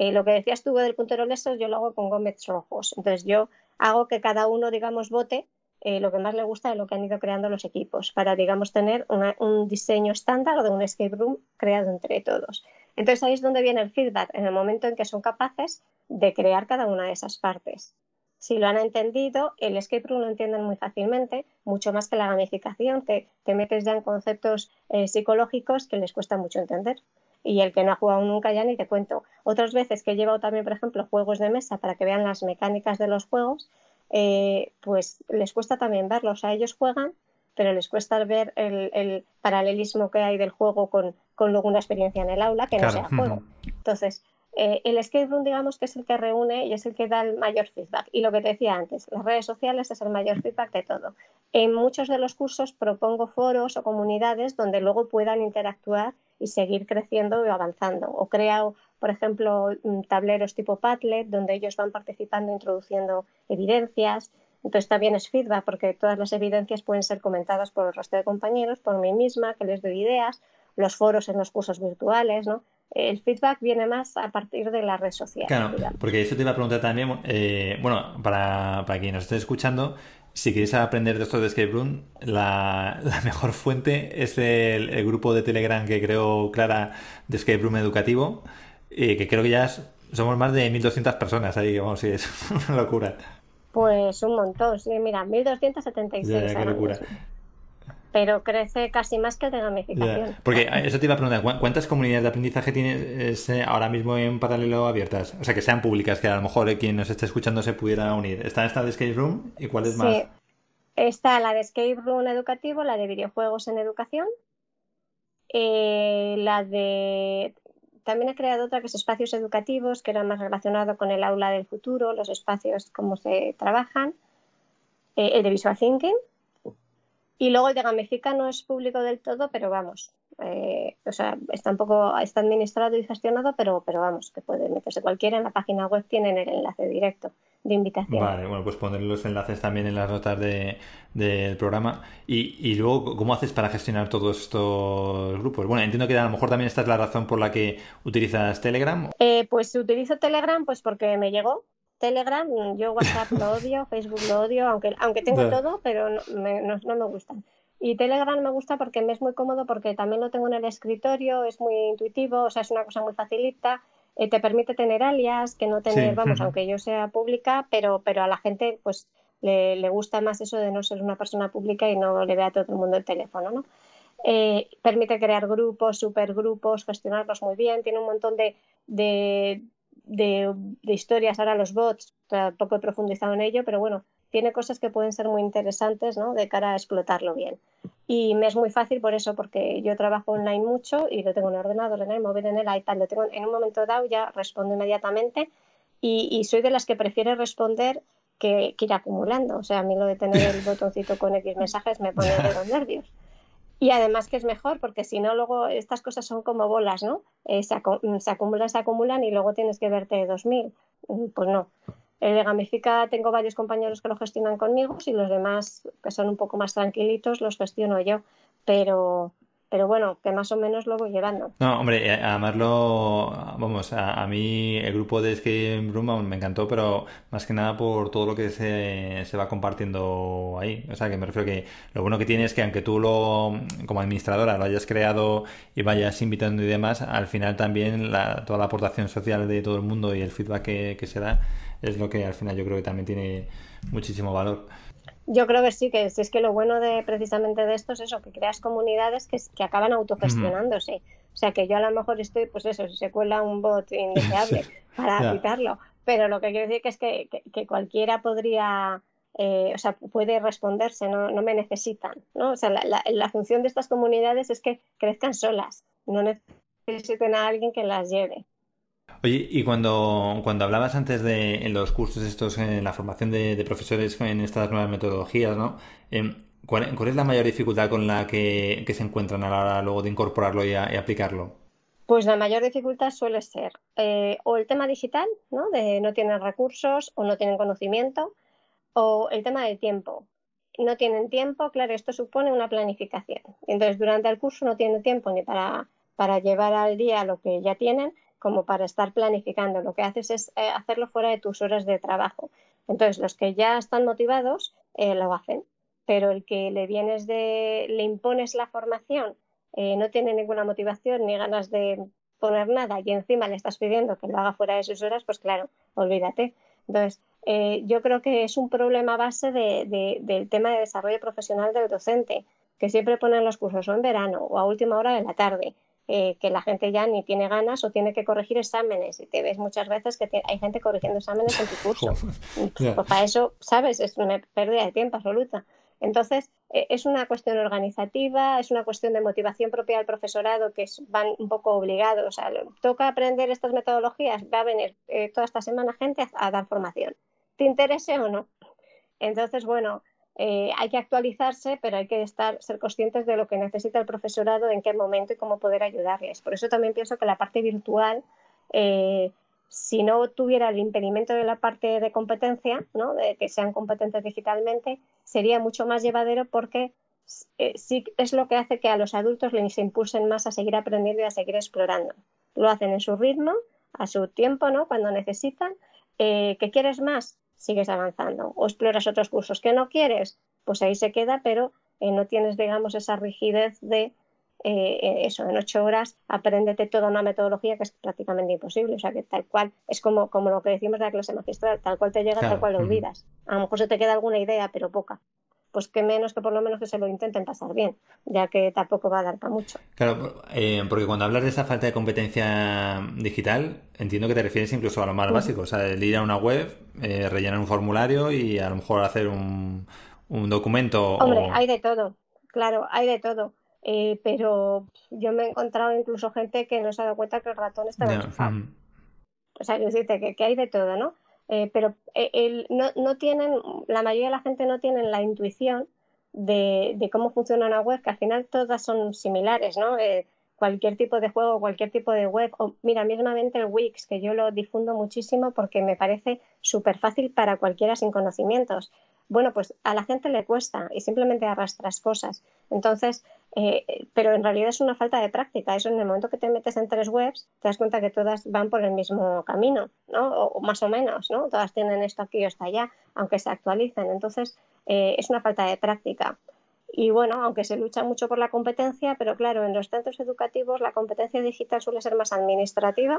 Eh, lo que decías tú del puntero leso, yo lo hago con gómez rojos. Entonces, yo hago que cada uno, digamos, vote eh, lo que más le gusta de lo que han ido creando los equipos, para, digamos, tener un diseño estándar de un escape room creado entre todos. Entonces ahí es donde viene el feedback, en el momento en que son capaces de crear cada una de esas partes. Si lo han entendido, el escape room lo entienden muy fácilmente, mucho más que la gamificación, te, te metes ya en conceptos eh, psicológicos que les cuesta mucho entender. Y el que no ha jugado nunca ya ni te cuento. Otras veces que he llevado también, por ejemplo, juegos de mesa para que vean las mecánicas de los juegos, eh, pues les cuesta también verlos. A ellos juegan, pero les cuesta ver el, paralelismo que hay del juego con, con, luego una experiencia en el aula que no sea juego. Entonces, eh, el escape room, digamos que es el que reúne y es el que da el mayor feedback. Y lo que te decía antes, las redes sociales es el mayor feedback de todo. En muchos de los cursos propongo foros o comunidades donde luego puedan interactuar y seguir creciendo y avanzando. O creo, por ejemplo, mm, tableros tipo Padlet, donde ellos van participando, introduciendo evidencias. Entonces también es feedback, porque todas las evidencias pueden ser comentadas por el resto de compañeros, por mí misma, que les doy ideas, los foros en los cursos virtuales, ¿no? el feedback viene más a partir de la red social. Claro, porque eso te iba a preguntar también, eh, bueno, para, para quien nos esté escuchando, si queréis aprender de esto de Escape Room, la, mejor fuente es el, grupo de Telegram que creó Clara de Escape Room Educativo, y que creo que ya somos más de 1.200 personas ahí, vamos, sí, es una locura. Pues un montón, sí, mira, 1.276. Ya, qué locura pero crece casi más que el de gamificación. Porque eso te iba a preguntar, ¿cuántas comunidades de aprendizaje tienes eh, ahora mismo en paralelo abiertas? O sea, que sean públicas, que a lo mejor eh, quien nos esté escuchando se pudiera unir. ¿Está esta de Escape Room? ¿Y cuál es sí. más? Está la de Escape Room educativo, la de videojuegos en educación, eh, la de... También he creado otra que es espacios educativos, que era más relacionado con el aula del futuro, los espacios, cómo se trabajan, el de Visual Thinking, y luego el de Gamifica no es público del todo, pero vamos, eh, o sea, está un poco, está administrado y gestionado, pero, pero vamos, que puede meterse cualquiera. En la página web tienen el enlace directo de invitación. Vale, bueno, pues poner los enlaces también en las notas del programa. Y, y, luego, ¿cómo haces para gestionar todos estos grupos? Bueno, entiendo que a lo mejor también esta es la razón por la que utilizas Telegram. Eh, pues utilizo Telegram pues porque me llegó, Telegram, yo WhatsApp lo odio, Facebook lo odio, aunque, aunque tengo todo, pero no me, no, me gustan. Y Telegram me gusta porque me es muy cómodo porque también lo tengo en el escritorio, es muy intuitivo, o sea, es una cosa muy facilita, eh, te permite tener alias, que no tener, vamos, aunque yo sea pública, pero, pero a la gente pues le, le, gusta más eso de no ser una persona pública y no le vea a todo el mundo el teléfono, ¿no? Eh, permite crear grupos, supergrupos, gestionarlos muy bien, tiene un montón de, de, de, historias, ahora los bots, tampoco he profundizado en ello, pero bueno, tiene cosas que pueden ser muy interesantes ¿no? de cara a explotarlo bien. Y me es muy fácil por eso, porque yo trabajo online mucho y lo tengo en el ordenador, en el móvil, en el iPad, lo tengo en un momento dado, ya respondo inmediatamente y, soy de las que prefiere responder que, que, ir acumulando. O sea, a mí lo de tener el botoncito con X mensajes me pone de los nervios. Y además que es mejor, porque si no, luego estas cosas son como bolas, ¿no? Eh, se, acumulan, se acumulan y luego tienes que verte 2.000. Mm, pues no. El Gamifica tengo varios compañeros que lo gestionan conmigo y los demás, que son un poco más tranquilitos, los gestiono yo. Pero, pero bueno, que más o menos lo voy llevando. No, hombre, eh, además lo, vamos, a, mí el grupo de Escape Room me encantó, pero más que nada por todo lo que se, se, va compartiendo ahí. O sea, que me refiero que lo bueno que tiene es que aunque tú lo, como administradora, lo hayas creado y vayas invitando y demás, al final también la, toda la aportación social de todo el mundo y el feedback que se da es lo que al final yo creo que también tiene muchísimo valor. Yo creo que sí, que es que lo bueno de precisamente de esto es eso, que creas comunidades que, que acaban autogestionándose. O sea, que yo a lo mejor estoy, pues eso, si se cuela un bot indeseable para quitarlo, pero lo que quiero decir que es que, que, cualquiera podría, eh, o sea, puede responderse, no, no me necesitan, ¿no? O sea, la, la, función de estas comunidades es que crezcan solas, no necesiten a alguien que las lleve. Oye, y cuando, cuando hablabas antes de los cursos estos, en la formación de, profesores en estas nuevas metodologías, ¿no? Em, ¿cuál, es la mayor dificultad con la que, se encuentran a la hora luego de incorporarlo y, aplicarlo? Pues la mayor dificultad suele ser eh, o el tema digital, ¿no? De no tienen recursos o no tienen conocimiento, o el tema del tiempo. No tienen tiempo, claro, esto supone una planificación. Entonces, durante el curso no tienen tiempo ni para, para llevar al día lo que ya tienen, como para estar planificando. Lo que haces es eh, hacerlo fuera de tus horas de trabajo. Entonces, los que ya están motivados eh, lo hacen, pero el que le vienes de, le impones la formación, eh, no tiene ninguna motivación ni ganas de poner nada y encima le estás pidiendo que lo haga fuera de sus horas, pues claro, olvídate. Entonces, yo creo que es un problema base del tema de desarrollo profesional del docente, que siempre ponen los cursos o en verano o a última hora de la tarde eh, que la gente ya ni tiene ganas o tiene que corregir exámenes. Y te ves muchas veces que hay gente corrigiendo exámenes en tu curso. Pues para eso, ¿sabes? Es una pérdida de tiempo absoluta. Entonces, eh, es una cuestión organizativa, es una cuestión de motivación propia del profesorado que van un poco obligados. O sea, toca aprender estas metodologías, va a venir eh, toda esta semana gente a dar formación. ¿Te interese o no? Entonces, bueno, eh, hay que actualizarse, pero hay que estar, ser conscientes de lo que necesita el profesorado, en qué momento y cómo poder ayudarles. Por eso también pienso que la parte virtual, eh, si no tuviera el impedimento de la parte de competencia, ¿no? de que sean competentes digitalmente, sería mucho más llevadero porque eh, sí es lo que hace que a los adultos les impulsen más a seguir aprendiendo y a seguir explorando. lo hacen en su ritmo, a su tiempo, ¿no? Cuando necesitan. ¿Que quieres más? Sigues avanzando. O exploras otros cursos. ¿Que no quieres? Pues ahí se queda, pero eh, no tienes, digamos, esa rigidez de eh, eso, en ocho horas apréndete toda una metodología que es prácticamente imposible. O sea, que tal cual, es como, como lo que decimos de la clase magistral, tal cual te llega, tal cual lo olvidas. A lo mejor se te queda alguna idea, pero poca pues que menos que por lo menos que se lo intenten pasar bien, ya que tampoco va a dar para mucho. Claro, eh, porque cuando hablas de esa falta de competencia digital, entiendo que te refieres incluso a lo más básico, o sea, el ir a una web, eh, rellenar un formulario y a lo mejor hacer un, un documento. Hombre, hay de todo, claro, hay de todo. Eh, pero yo me he encontrado incluso gente que no se ha dado cuenta que el ratón estaba enchufado. O sea, quiero decirte que, que, hay de todo, ¿no? Eh, pero eh, no, no, tienen, la mayoría de la gente no tienen la intuición de, de, cómo funciona una web, que al final todas son similares, ¿no? Eh, cualquier tipo de juego, cualquier tipo de web, o mira, mismamente el Wix, que yo lo difundo muchísimo porque me parece súper fácil para cualquiera sin conocimientos bueno, pues a la gente le cuesta y simplemente arrastras cosas. Entonces, eh, pero en realidad es una falta de práctica. Eso en el momento que te metes en tres webs, te das cuenta que todas van por el mismo camino, ¿no? O, más o menos, ¿no? Todas tienen esto aquí o está allá, aunque se actualicen. Entonces, eh, es una falta de práctica. Y bueno, aunque se lucha mucho por la competencia, pero claro, en los centros educativos la competencia digital suele ser más administrativa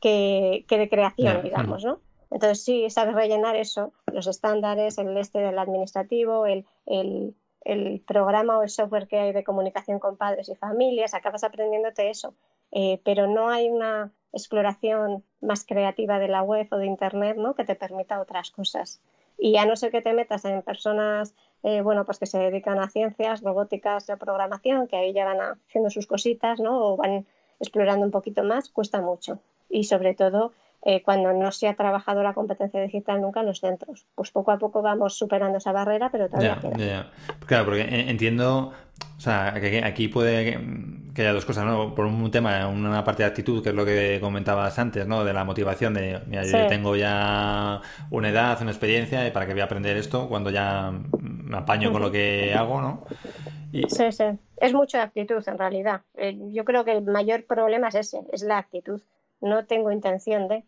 que, de creación, digamos, ¿no? Entonces sí, sabes rellenar eso, los estándares, el este del administrativo, el, el, el, programa o el software que hay de comunicación con padres y familias, acabas aprendiéndote eso. Eh, pero no hay una exploración más creativa de la web o de Internet ¿no? que te permita otras cosas. Y a no ser que te metas en personas eh, bueno, pues que se dedican a ciencias, robóticas o programación, que ahí ya van haciendo sus cositas ¿no? o van explorando un poquito más, cuesta mucho. Y sobre todo eh, cuando no se ha trabajado la competencia digital nunca en los centros. Pues poco a poco vamos superando esa barrera, pero todavía queda. Claro, porque entiendo, o sea, que aquí puede que haya dos cosas, ¿no? Por un tema, una parte de actitud, que es lo que comentabas antes, ¿no? De la motivación de, mira, yo tengo ya una edad, una experiencia, y para que voy a aprender esto cuando ya me apaño con lo que hago, ¿no? Sí, sí. Es mucha actitud, en realidad. Eh, yo creo que el mayor problema es ese, es la actitud no tengo intención de.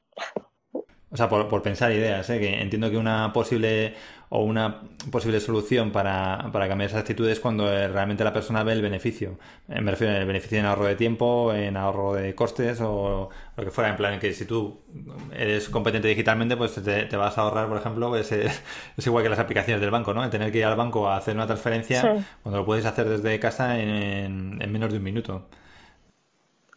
O sea, por, pensar ideas, ¿eh? que entiendo que una posible o una posible solución para, para cambiar esas actitudes es cuando realmente la persona ve el beneficio. Eh, me refiero el beneficio en ahorro de tiempo, en ahorro de costes o lo que fuera. En plan, que si tú eres competente digitalmente, pues te, vas a ahorrar, por ejemplo, es, es, igual que las aplicaciones del banco, ¿no? El tener que ir al banco a hacer una transferencia cuando lo puedes hacer desde casa en, en menos de un minuto.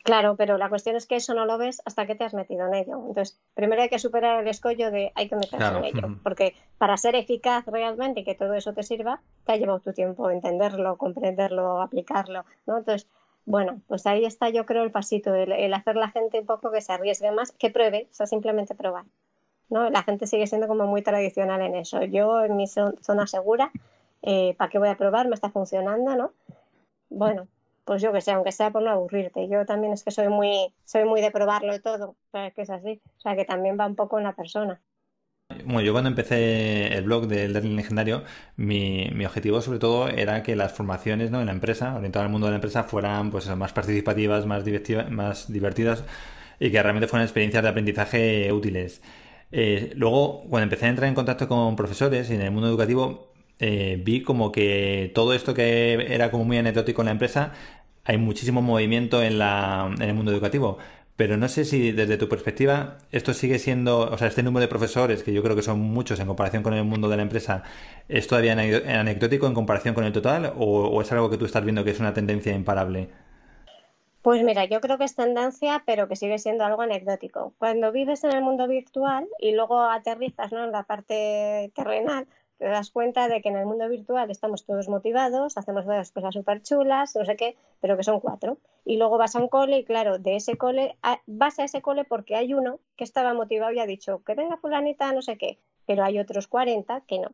Claro, pero la cuestión es que eso no lo ves hasta que te has metido en ello. Entonces, primero hay que superar el escollo de hay que meterse en ello, porque para ser eficaz realmente y que todo eso te sirva, te ha llevado tu tiempo entenderlo, comprenderlo, aplicarlo, ¿no? Entonces, bueno, pues ahí está yo creo el pasito, el, hacer la gente un poco que se arriesgue más, que pruebe, o sea, simplemente probar. ¿no? La gente sigue siendo como muy tradicional en eso. Yo en mi zona segura, eh, ¿para qué voy a probar? Me está funcionando, ¿no? Bueno, pues yo que sé, aunque sea por no aburrirte. Yo también es que soy muy, soy muy de probarlo todo, ¿sabes que es así? O sea, que también va un poco en la persona. Bueno, yo cuando empecé el blog del Learning Legendario, mi, objetivo sobre todo era que las formaciones ¿no? en la empresa, orientadas al mundo de la empresa, fueran pues más participativas, más, más divertidas y que realmente fueran experiencias de aprendizaje útiles. Eh, luego, cuando empecé a entrar en contacto con profesores y en el mundo educativo, eh, vi como que todo esto que era como muy anecdótico en la empresa, hay muchísimo movimiento en, la, en el mundo educativo. Pero no sé si desde tu perspectiva esto sigue siendo, o sea, este número de profesores, que yo creo que son muchos en comparación con el mundo de la empresa, ¿es todavía anecdótico en comparación con el total o, es algo que tú estás viendo que es una tendencia imparable? Pues mira, yo creo que es tendencia, pero que sigue siendo algo anecdótico. Cuando vives en el mundo virtual y luego aterrizas ¿no? en la parte terrenal, te das cuenta de que en el mundo virtual estamos todos motivados, hacemos cosas súper chulas, no sé qué, pero que son cuatro. Y luego vas a un cole y claro, de ese cole, vas a ese cole porque hay uno que estaba motivado y ha dicho que venga fulanita, no sé qué, pero hay otros 40 que no.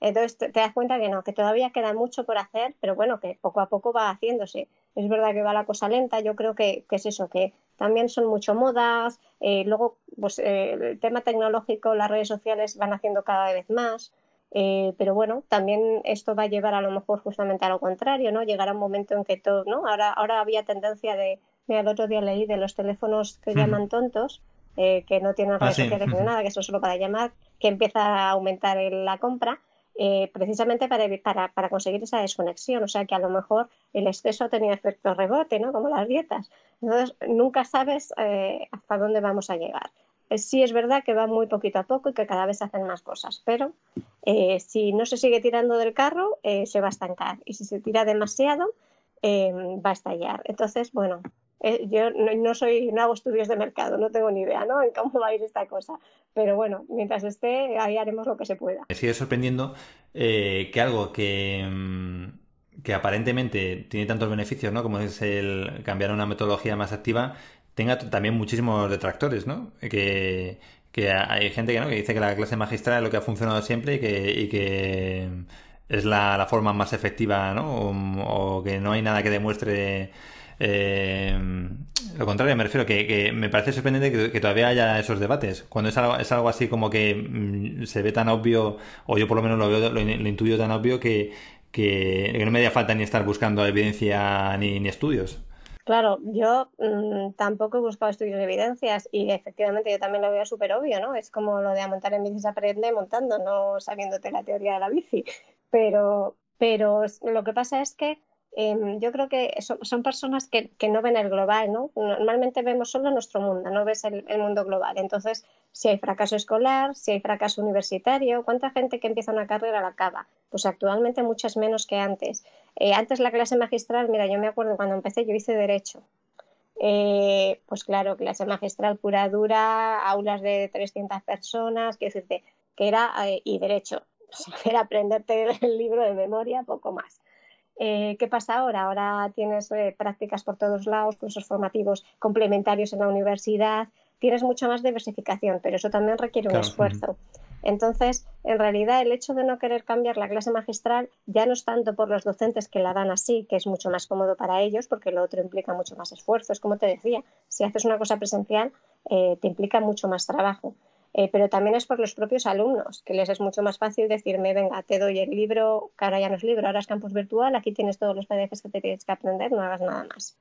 Entonces te, das cuenta que no, que todavía queda mucho por hacer, pero bueno, que poco a poco va haciéndose. Es verdad que va la cosa lenta, yo creo que, es eso, que también son mucho modas, eh, luego pues, eh, el tema tecnológico, las redes sociales van haciendo cada vez más. Eh, pero bueno, también esto va a llevar a lo mejor justamente a lo contrario, ¿no? Llegará un momento en que todo, ¿no? Ahora, ahora había tendencia de, Mira, el otro día leí de los teléfonos que llaman tontos, eh, que no tienen Ah, redes sí. sociales ni nada, que son solo para llamar, que empieza a aumentar la compra, eh, precisamente para, para, para conseguir esa desconexión. O sea, que a lo mejor el exceso tenido efecto rebote, ¿no? Como las dietas. Entonces, nunca sabes eh, hasta dónde vamos a llegar. Eh, Sí es verdad que va muy poquito a poco y que cada vez se hacen más cosas, pero eh, si no se sigue tirando del carro, eh, se va a estancar. Y si se tira demasiado, va a estallar. Entonces, bueno, yo no, soy, no hago estudios de mercado, no tengo ni idea, ¿no? En cómo va a ir esta cosa. Pero bueno, mientras esté, ahí haremos lo que se pueda. Me sigue sorprendiendo que algo que, mm, que aparentemente tiene tantos beneficios, ¿no? Como es el cambiar una metodología más activa, tenga también muchísimos detractores, ¿no? Que, que hay gente que, ¿no? que dice que la clase magistral es lo que ha funcionado siempre y que, y que es la, la forma más efectiva, ¿no? O, que no hay nada que demuestre eh, lo contrario, me refiero que, que me parece sorprendente que, todavía haya esos debates. Cuando es algo, es algo así como que mm, se ve tan obvio, o yo por lo menos lo veo, lo, in- lo intuyo tan obvio que, que no me haría falta ni estar buscando evidencia ni, ni estudios. Claro, yo mm, tampoco he buscado estudios de evidencias y efectivamente yo también lo veo súper obvio, ¿no? Es como lo de montar en bici se aprende montando, no sabiéndote la teoría de la bici. Pero, pero lo que pasa es que em, yo creo que son, son personas que, que no ven el global, ¿no? Normalmente vemos solo nuestro mundo, no ves el, mundo global. Entonces, si hay fracaso escolar, si hay fracaso universitario, ¿cuánta gente que empieza una carrera la acaba? Pues actualmente muchas menos que antes. Eh, antes la clase magistral, mira, yo me acuerdo cuando empecé, yo hice Derecho. Eh, pues claro, clase magistral pura dura, aulas de 300 personas, quiero decirte, que era, eh, y Derecho, aprenderte el libro de memoria, poco más. Eh, ¿Qué pasa ahora? Ahora tienes eh, prácticas por todos lados, cursos formativos complementarios en la universidad, tienes mucha más diversificación, pero eso también requiere un esfuerzo. Entonces, en realidad, el hecho de no querer cambiar la clase magistral ya no es tanto por los docentes que la dan así, que es mucho más cómodo para ellos, porque lo otro implica mucho más esfuerzo. Es como te decía, si haces una cosa presencial, eh, te implica mucho más trabajo. Eh, pero también es por los propios alumnos, que les es mucho más fácil decirme, venga, te doy el libro, que ahora ya no es libro, ahora es campus virtual, aquí tienes todos los PDFs que te tienes que aprender, no hagas nada más.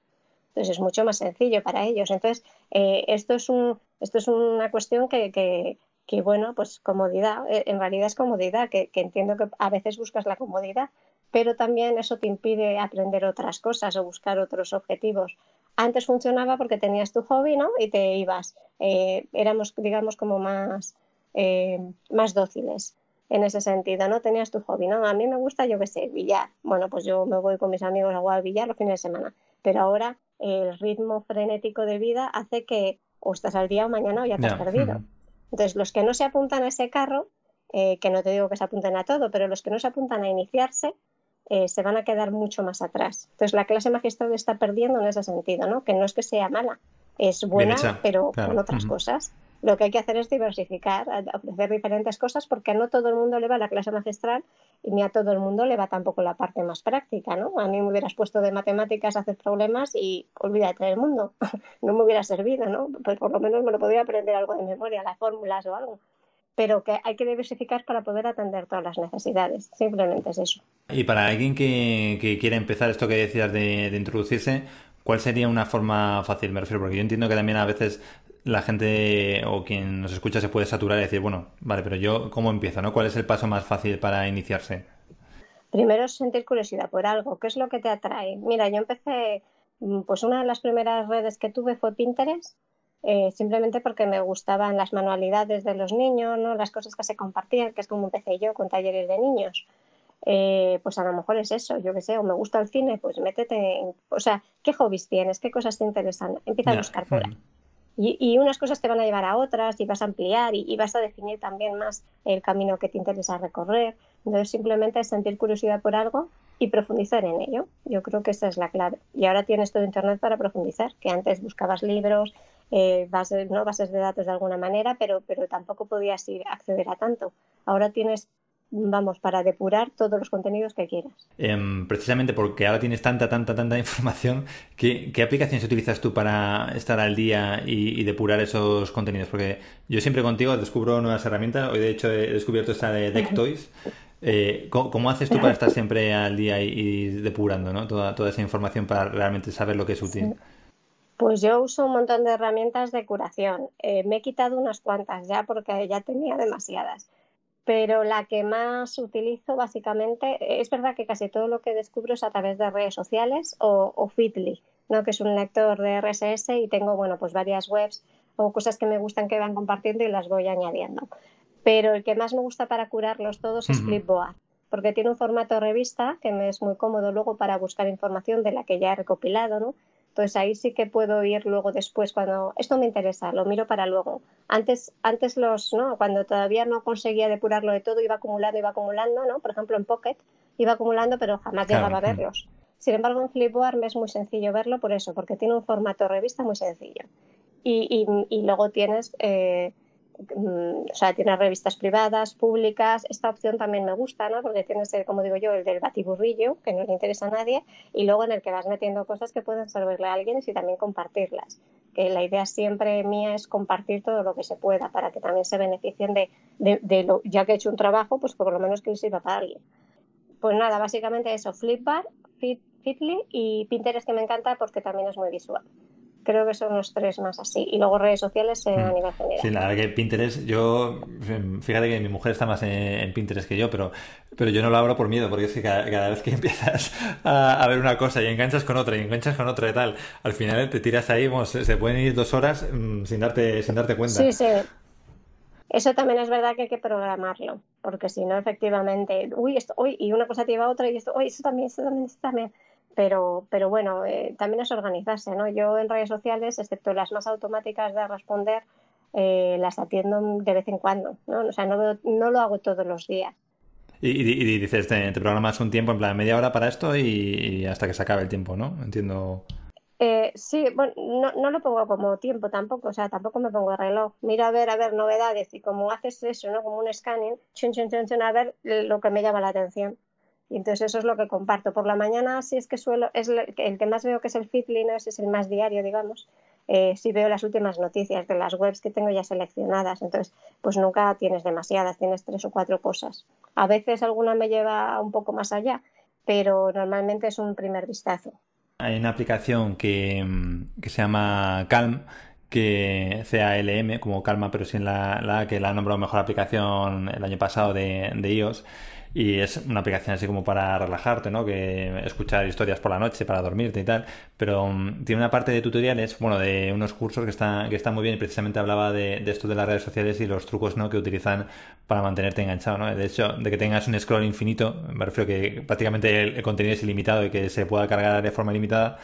Entonces es mucho más sencillo para ellos. Entonces, eh, esto, es un, esto es una cuestión que, que, que, bueno, pues comodidad, eh, en realidad es comodidad, que, que entiendo que a veces buscas la comodidad, pero también eso te impide aprender otras cosas o buscar otros objetivos. Antes funcionaba porque tenías tu hobby, ¿no? Y te ibas. Eh, éramos, digamos, como más, eh, más dóciles en ese sentido, ¿no? Tenías tu hobby, ¿no? A mí me gusta, yo qué sé, billar. Bueno, pues yo me voy con mis amigos a jugar billar los fines de semana. Pero ahora el ritmo frenético de vida hace que o estás al día o mañana o ya te has perdido. Entonces, los que no se apuntan a ese carro, eh, que no te digo que se apunten a todo, pero los que no se apuntan a iniciarse, eh, se van a quedar mucho más atrás. Entonces, la clase magistral está perdiendo en ese sentido, ¿no? Que no es que sea mala, es buena, hecha, pero claro. con otras cosas. Lo que hay que hacer es diversificar, a- ofrecer diferentes cosas, porque a no todo el mundo le va la clase magistral y ni a todo el mundo le va tampoco la parte más práctica, ¿no? A mí me hubieras puesto de matemáticas a hacer problemas y olvídate del mundo. no me hubiera servido, ¿no? Pues por lo menos me lo podría aprender algo de memoria, las fórmulas o algo. Pero que hay que diversificar para poder atender todas las necesidades. Simplemente es eso. Y para alguien que, que quiera empezar esto que decías de, de introducirse, ¿cuál sería una forma fácil? Me refiero, porque yo entiendo que también a veces la gente o quien nos escucha se puede saturar y decir, bueno, vale, pero yo, ¿cómo empiezo? ¿no? ¿Cuál es el paso más fácil para iniciarse? Primero sentir curiosidad por algo. ¿Qué es lo que te atrae? Mira, yo empecé, mm, pues una de las primeras redes que tuve fue Pinterest, eh, simplemente porque me gustaban las manualidades de los niños, ¿no? Las cosas que se compartían, que es como empecé yo con talleres de niños. Eh, pues a lo mejor es eso, yo qué sé, o me gusta el cine, pues métete en, o sea, ¿qué hobbies tienes? ¿Qué cosas te interesan? Empieza a buscar por ahí. Y, y unas cosas te van a llevar a otras y vas a ampliar y, y vas a definir también más el camino que te interesa recorrer. Entonces simplemente es sentir curiosidad por algo y profundizar en ello. Yo creo que esa es la clave. Y ahora tienes todo Internet para profundizar, que antes buscabas libros, eh, bases, ¿no? bases de datos de alguna manera, pero, pero tampoco podías ir acceder a tanto. Ahora tienes, vamos, para depurar todos los contenidos que quieras. Em, precisamente porque ahora tienes tanta, tanta, tanta información, ¿qué, qué aplicaciones utilizas tú para estar al día y, y depurar esos contenidos? Porque yo siempre contigo descubro nuevas herramientas. Hoy, de hecho, he descubierto esta de DeckToys. Eh, ¿cómo, cómo haces tú para estar siempre al día y, y depurando ¿no? toda, toda esa información para realmente saber lo que es útil? Sí. Pues yo uso un montón de herramientas de curación. Eh, me he quitado unas cuantas ya porque ya tenía demasiadas. Pero la que más utilizo básicamente, es verdad que casi todo lo que descubro es a través de redes sociales o, o Feedly, ¿no? que es un lector de RSS y tengo bueno, pues varias webs o cosas que me gustan que van compartiendo y las voy añadiendo. Pero el que más me gusta para curarlos todos es Flipboard, porque tiene un formato revista que me es muy cómodo luego para buscar información de la que ya he recopilado, ¿no? Entonces ahí sí que puedo ir luego después cuando esto me interesa, lo miro para luego. Antes, antes los, ¿no? Cuando todavía no conseguía depurarlo de todo, iba acumulando, iba acumulando, ¿no? Por ejemplo en Pocket iba acumulando, pero jamás llegaba a verlos. Sin embargo, en Flipboard me es muy sencillo verlo por eso, porque tiene un formato revista muy sencillo. Y, y, y luego tienes eh, Mm, o sea, tienes revistas privadas, públicas. Esta opción también me gusta, ¿no? Porque tienes, el, como digo yo, el del batiburrillo, que no le interesa a nadie, y luego en el que vas metiendo cosas que pueden servirle a alguien y también compartirlas. Que la idea siempre mía es compartir todo lo que se pueda para que también se beneficien de, de, lo, ya que he hecho un trabajo, pues por lo menos que les sirva para alguien. Pues nada, básicamente eso, Flipbar, Fitly y Pinterest que me encanta porque también es muy visual creo que son los tres más así. Y luego redes sociales eh, a hmm. nivel general. Sí, la verdad que Pinterest, yo, fíjate que mi mujer está más en, Pinterest que yo, pero, pero yo no lo abro por miedo, porque es que cada, vez que empiezas a, ver una cosa y enganchas con otra y enganchas con otra y tal, al final te tiras ahí, se, pueden ir dos horas mm, sin, darte, sin darte cuenta. Sí, sí. Eso también es verdad que hay que programarlo, porque si no, efectivamente, uy, esto, uy, y una cosa te lleva a otra y esto, uy, eso también, eso también, eso también pero, pero bueno, eh, también es organizarse, ¿no? Yo en redes sociales, excepto las más automáticas de responder, eh, las atiendo de vez en cuando, ¿no? O sea, no, no lo hago todos los días. Y, dices, te, programas un tiempo, en plan media hora para esto y, hasta que se acabe el tiempo, ¿no? Entiendo. Eh, sí, bueno, no, no, lo pongo como tiempo tampoco, o sea, tampoco me pongo reloj. Mira a ver, a ver, novedades y como haces eso, ¿no? Como un scanning, chun, chun, chun, chun, a ver lo que me llama la atención. Y entonces eso es lo que comparto. Por la mañana, si es que suelo, es el que más veo que es el ¿no? ese es el más diario, digamos. Eh, si veo las últimas noticias de las webs que tengo ya seleccionadas. Entonces, pues nunca tienes demasiadas, tienes tres o cuatro cosas. A veces alguna me lleva un poco más allá, pero normalmente es un primer vistazo. Hay una aplicación que, que se llama Calm, que CALM, como Calma, pero sin la, la que la ha nombrado mejor aplicación el año pasado de, de iOS y es una aplicación así como para relajarte, ¿no? Que escuchar historias por la noche para dormirte y tal, pero mm, tiene una parte de tutoriales, bueno, de unos cursos que están que están muy bien y precisamente hablaba de, esto de las redes sociales y los trucos, ¿no? Que utilizan para mantenerte enganchado, ¿no? De hecho, de que tengas un scroll infinito, me refiero que prácticamente el contenido es ilimitado y que se pueda cargar de forma ilimitada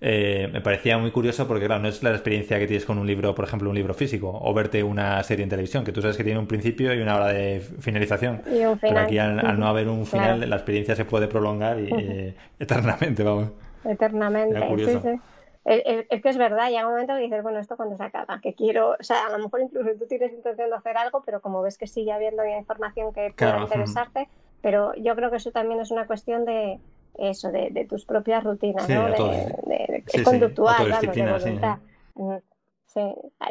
eh, me parecía muy curioso porque, claro, no es la experiencia que tienes con un libro, por ejemplo, un libro físico, o verte una serie en televisión, que tú sabes que tiene un principio y una hora de finalización. Pero aquí, al, no haber un final, la experiencia se puede prolongar y, eh, eternamente, vamos. Eternamente, sí, sí. Es, que es verdad, llega un momento que dices, bueno, ¿esto cuando se acaba? Que quiero, o sea, a lo mejor incluso tú tienes intención de hacer algo, pero como ves que sigue habiendo información que pueda interesarte, pero yo creo que eso también es una cuestión de, eso, de, de tus propias rutinas, ¿no? De, de, conductual, vamos, de voluntad. Mm,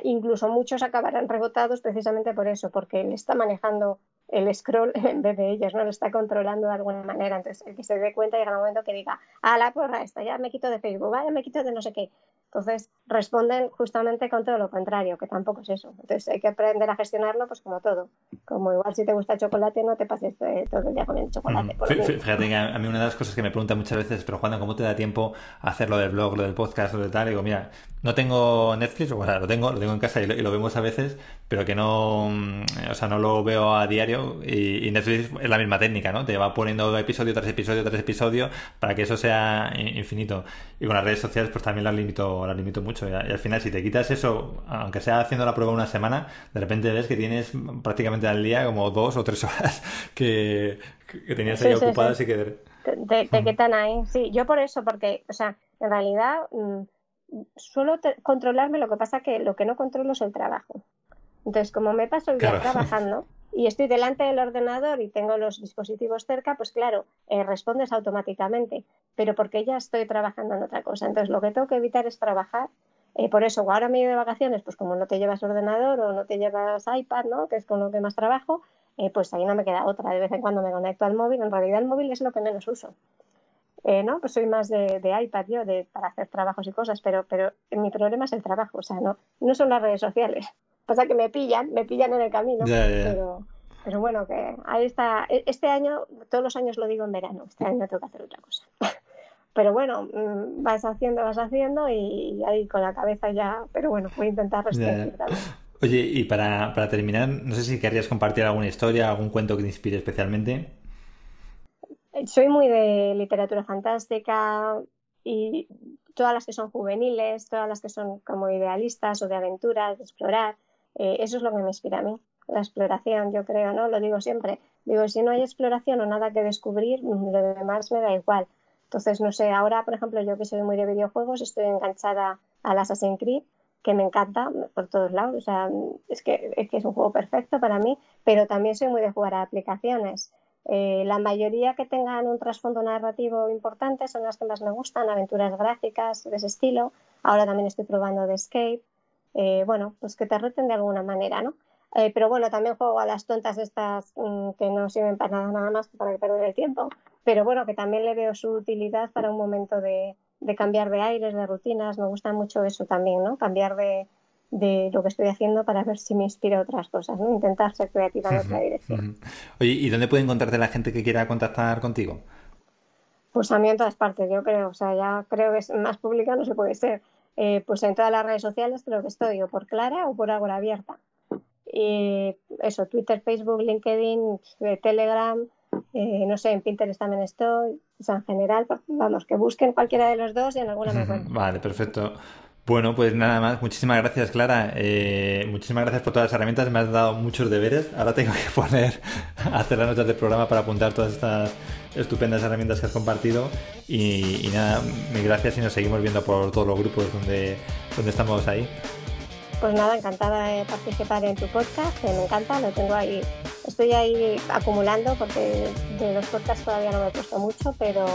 incluso muchos acabarán rebotados precisamente por eso, porque él está manejando el scroll en vez de ellos, ¿no? Lo está controlando de alguna manera. Entonces, el que se dé cuenta llega un momento que diga, ah, la porra esta, ya me quito de Facebook, ya me quito de no sé qué. Entonces, responden justamente con todo lo contrario, que tampoco es eso. Entonces, hay que aprender a gestionarlo, pues como todo. Como igual si te gusta el chocolate, no te pases todo el día comiendo chocolate. Fíjate que a mí una de las cosas que me preguntan muchas veces, pero Juan, ¿cómo te da tiempo a hacer lo del blog, lo del podcast, lo de tal? Y digo, mira, no tengo Netflix, o sea, lo tengo, lo tengo en casa y lo, vemos a veces, pero que no, mm, o sea, no lo veo a diario y, Netflix es la misma técnica, ¿no? Te va poniendo episodio tras episodio tras episodio para que eso sea infinito. Y con las redes sociales pues también las limito, las limito mucho. Y, al final si te quitas eso, aunque sea haciendo la prueba una semana, de repente ves que tienes prácticamente al día como dos o tres horas que, tenías ahí ocupadas y que... Te, te, quitan ahí, sí. Yo por eso, porque, o sea, en realidad... Mm, suelo controlarme, lo que pasa que lo que no controlo es el trabajo. Entonces, como me paso el día trabajando y estoy delante del ordenador y tengo los dispositivos cerca, pues claro, eh, respondes automáticamente, pero porque ya estoy trabajando en otra cosa. Entonces, lo que tengo que evitar es trabajar. Eh, por eso, ahora me ido de vacaciones, pues como no te llevas ordenador o no te llevas iPad, ¿no? que es con lo que más trabajo, eh, pues ahí no me queda otra. De vez en cuando me conecto al móvil. En realidad, el móvil es lo que menos uso Eh, ¿no? Pues soy más de, iPad yo, de, para hacer trabajos y cosas, pero, pero mi problema es el trabajo, o sea, no, no son las redes sociales. Pasa que me pillan, me pillan en el camino, Pero, pero bueno, que ahí está. E, este año, todos los años lo digo en verano, este año tengo que hacer otra cosa. Pero bueno, mm, vas haciendo, vas haciendo y ahí con la cabeza ya, pero bueno, voy a intentar restringir Oye, y para, para terminar, no sé si querrías compartir alguna historia, algún cuento que te inspire especialmente soy muy de literatura fantástica y todas las que son juveniles, todas las que son como idealistas o de aventuras, de explorar, eh, eso es lo que me inspira a mí, la exploración, yo creo, ¿no? Lo digo siempre. Digo, si no hay exploración o nada que descubrir, lo demás me da igual. Entonces, no sé, ahora, por ejemplo, yo que soy muy de videojuegos, estoy enganchada al Assassin's Creed, que me encanta por todos lados. O sea, es que, es que es un juego perfecto para mí, pero también soy muy de jugar a aplicaciones. Eh, la mayoría que tengan un trasfondo narrativo importante son las que más me gustan, aventuras gráficas de ese estilo. Ahora también estoy probando de Escape. Eh, bueno, pues que te reten de alguna manera, ¿no? Eh, pero bueno, también juego a las tontas estas mm, que no sirven para nada, nada más que para perder el tiempo. Pero bueno, que también le veo su utilidad para un momento de, de cambiar de aires, de rutinas. Me gusta mucho eso también, ¿no? Cambiar de, de lo que estoy haciendo para ver si me inspira otras cosas, ¿no? Intentar ser creativa en otra dirección. Oye, ¿y dónde puede encontrarte la gente que quiera contactar contigo? Pues a mí en todas partes, yo creo. O sea, ya creo que es más pública no se puede ser. Eh, pues en todas las redes sociales creo que estoy o por Clara o por Ágora Abierta. Y eso, Twitter, Facebook, LinkedIn, eh, Telegram, eh, no sé, en Pinterest también estoy. O sea, en general, vamos, que busquen cualquiera de los dos y en alguna me. Vale, perfecto. Bueno, pues nada más. Muchísimas gracias, Clara. Eh, muchísimas gracias por todas las herramientas. Me has dado muchos deberes. Ahora tengo que poner a hacer las notas del programa para apuntar todas estas estupendas herramientas que has compartido. Y, nada, mil gracias y nos seguimos viendo por todos los grupos donde, donde estamos ahí. Pues nada, encantada de participar en tu podcast, que me encanta, lo tengo ahí, estoy ahí acumulando porque de los podcasts todavía no me he puesto mucho, pero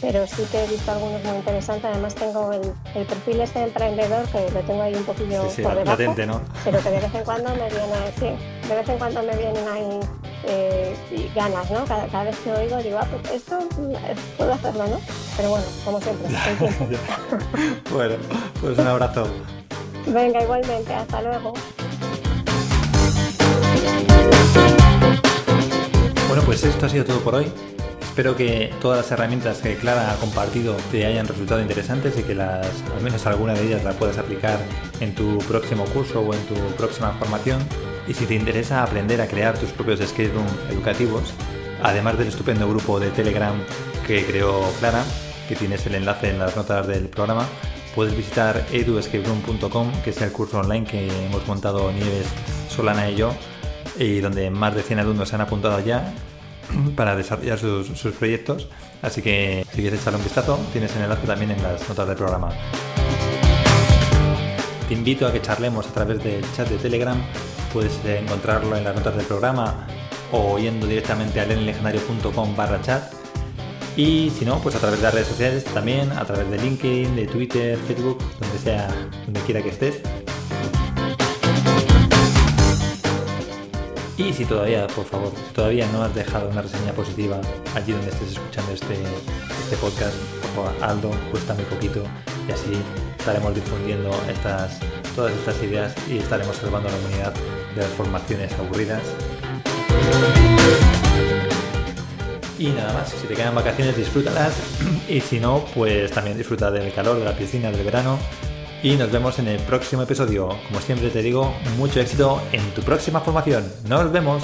pero sí que he visto algunos muy interesantes. Además tengo el, el perfil este de emprendedor que lo tengo ahí un poquillo por debajo, latente, ¿no? pero que de vez en cuando me viene, sí, de vez en cuando me vienen ahí eh, ganas, ¿no? Cada, cada, vez que oigo digo, ah, pues esto mm, puedo hacerlo, ¿no? Pero bueno, como siempre, bueno, pues un abrazo. Venga, igualmente, hasta luego. Bueno, pues esto ha sido todo por hoy. Espero que todas las herramientas que Clara ha compartido te hayan resultado interesantes y que las, al menos alguna de ellas la puedas aplicar en tu próximo curso o en tu próxima formación. Y si te interesa aprender a crear tus propios escape room educativos, además del estupendo grupo de Telegram que creó Clara, que tienes el enlace en las notas del programa, puedes visitar eduescaperoom.com, que es el curso online que hemos montado Nieves, Solana y yo, y donde más de 100 alumnos se han apuntado ya para desarrollar sus, proyectos. Así que si quieres echarle un vistazo, tienes el enlace también en las notas del programa. Te invito a que charlemos a través del chat de Telegram. Puedes encontrarlo en las notas del programa o yendo directamente a lenlegendario.com barra chat. Y si no, pues a través de las redes sociales también, a través de LinkedIn, de Twitter, Facebook, donde sea, donde quiera que estés. Y si todavía, por favor, todavía no has dejado una reseña positiva allí donde estés escuchando este, este podcast, por favor, hazlo, cuesta muy poquito y así estaremos difundiendo estas, todas estas ideas y estaremos salvando a la humanidad de las formaciones aburridas. Y nada más, si te quedan vacaciones disfrútalas y si no, pues también disfruta del calor, de la piscina, del verano y nos vemos en el próximo episodio. Como siempre te digo, mucho éxito en tu próxima formación. Nos vemos.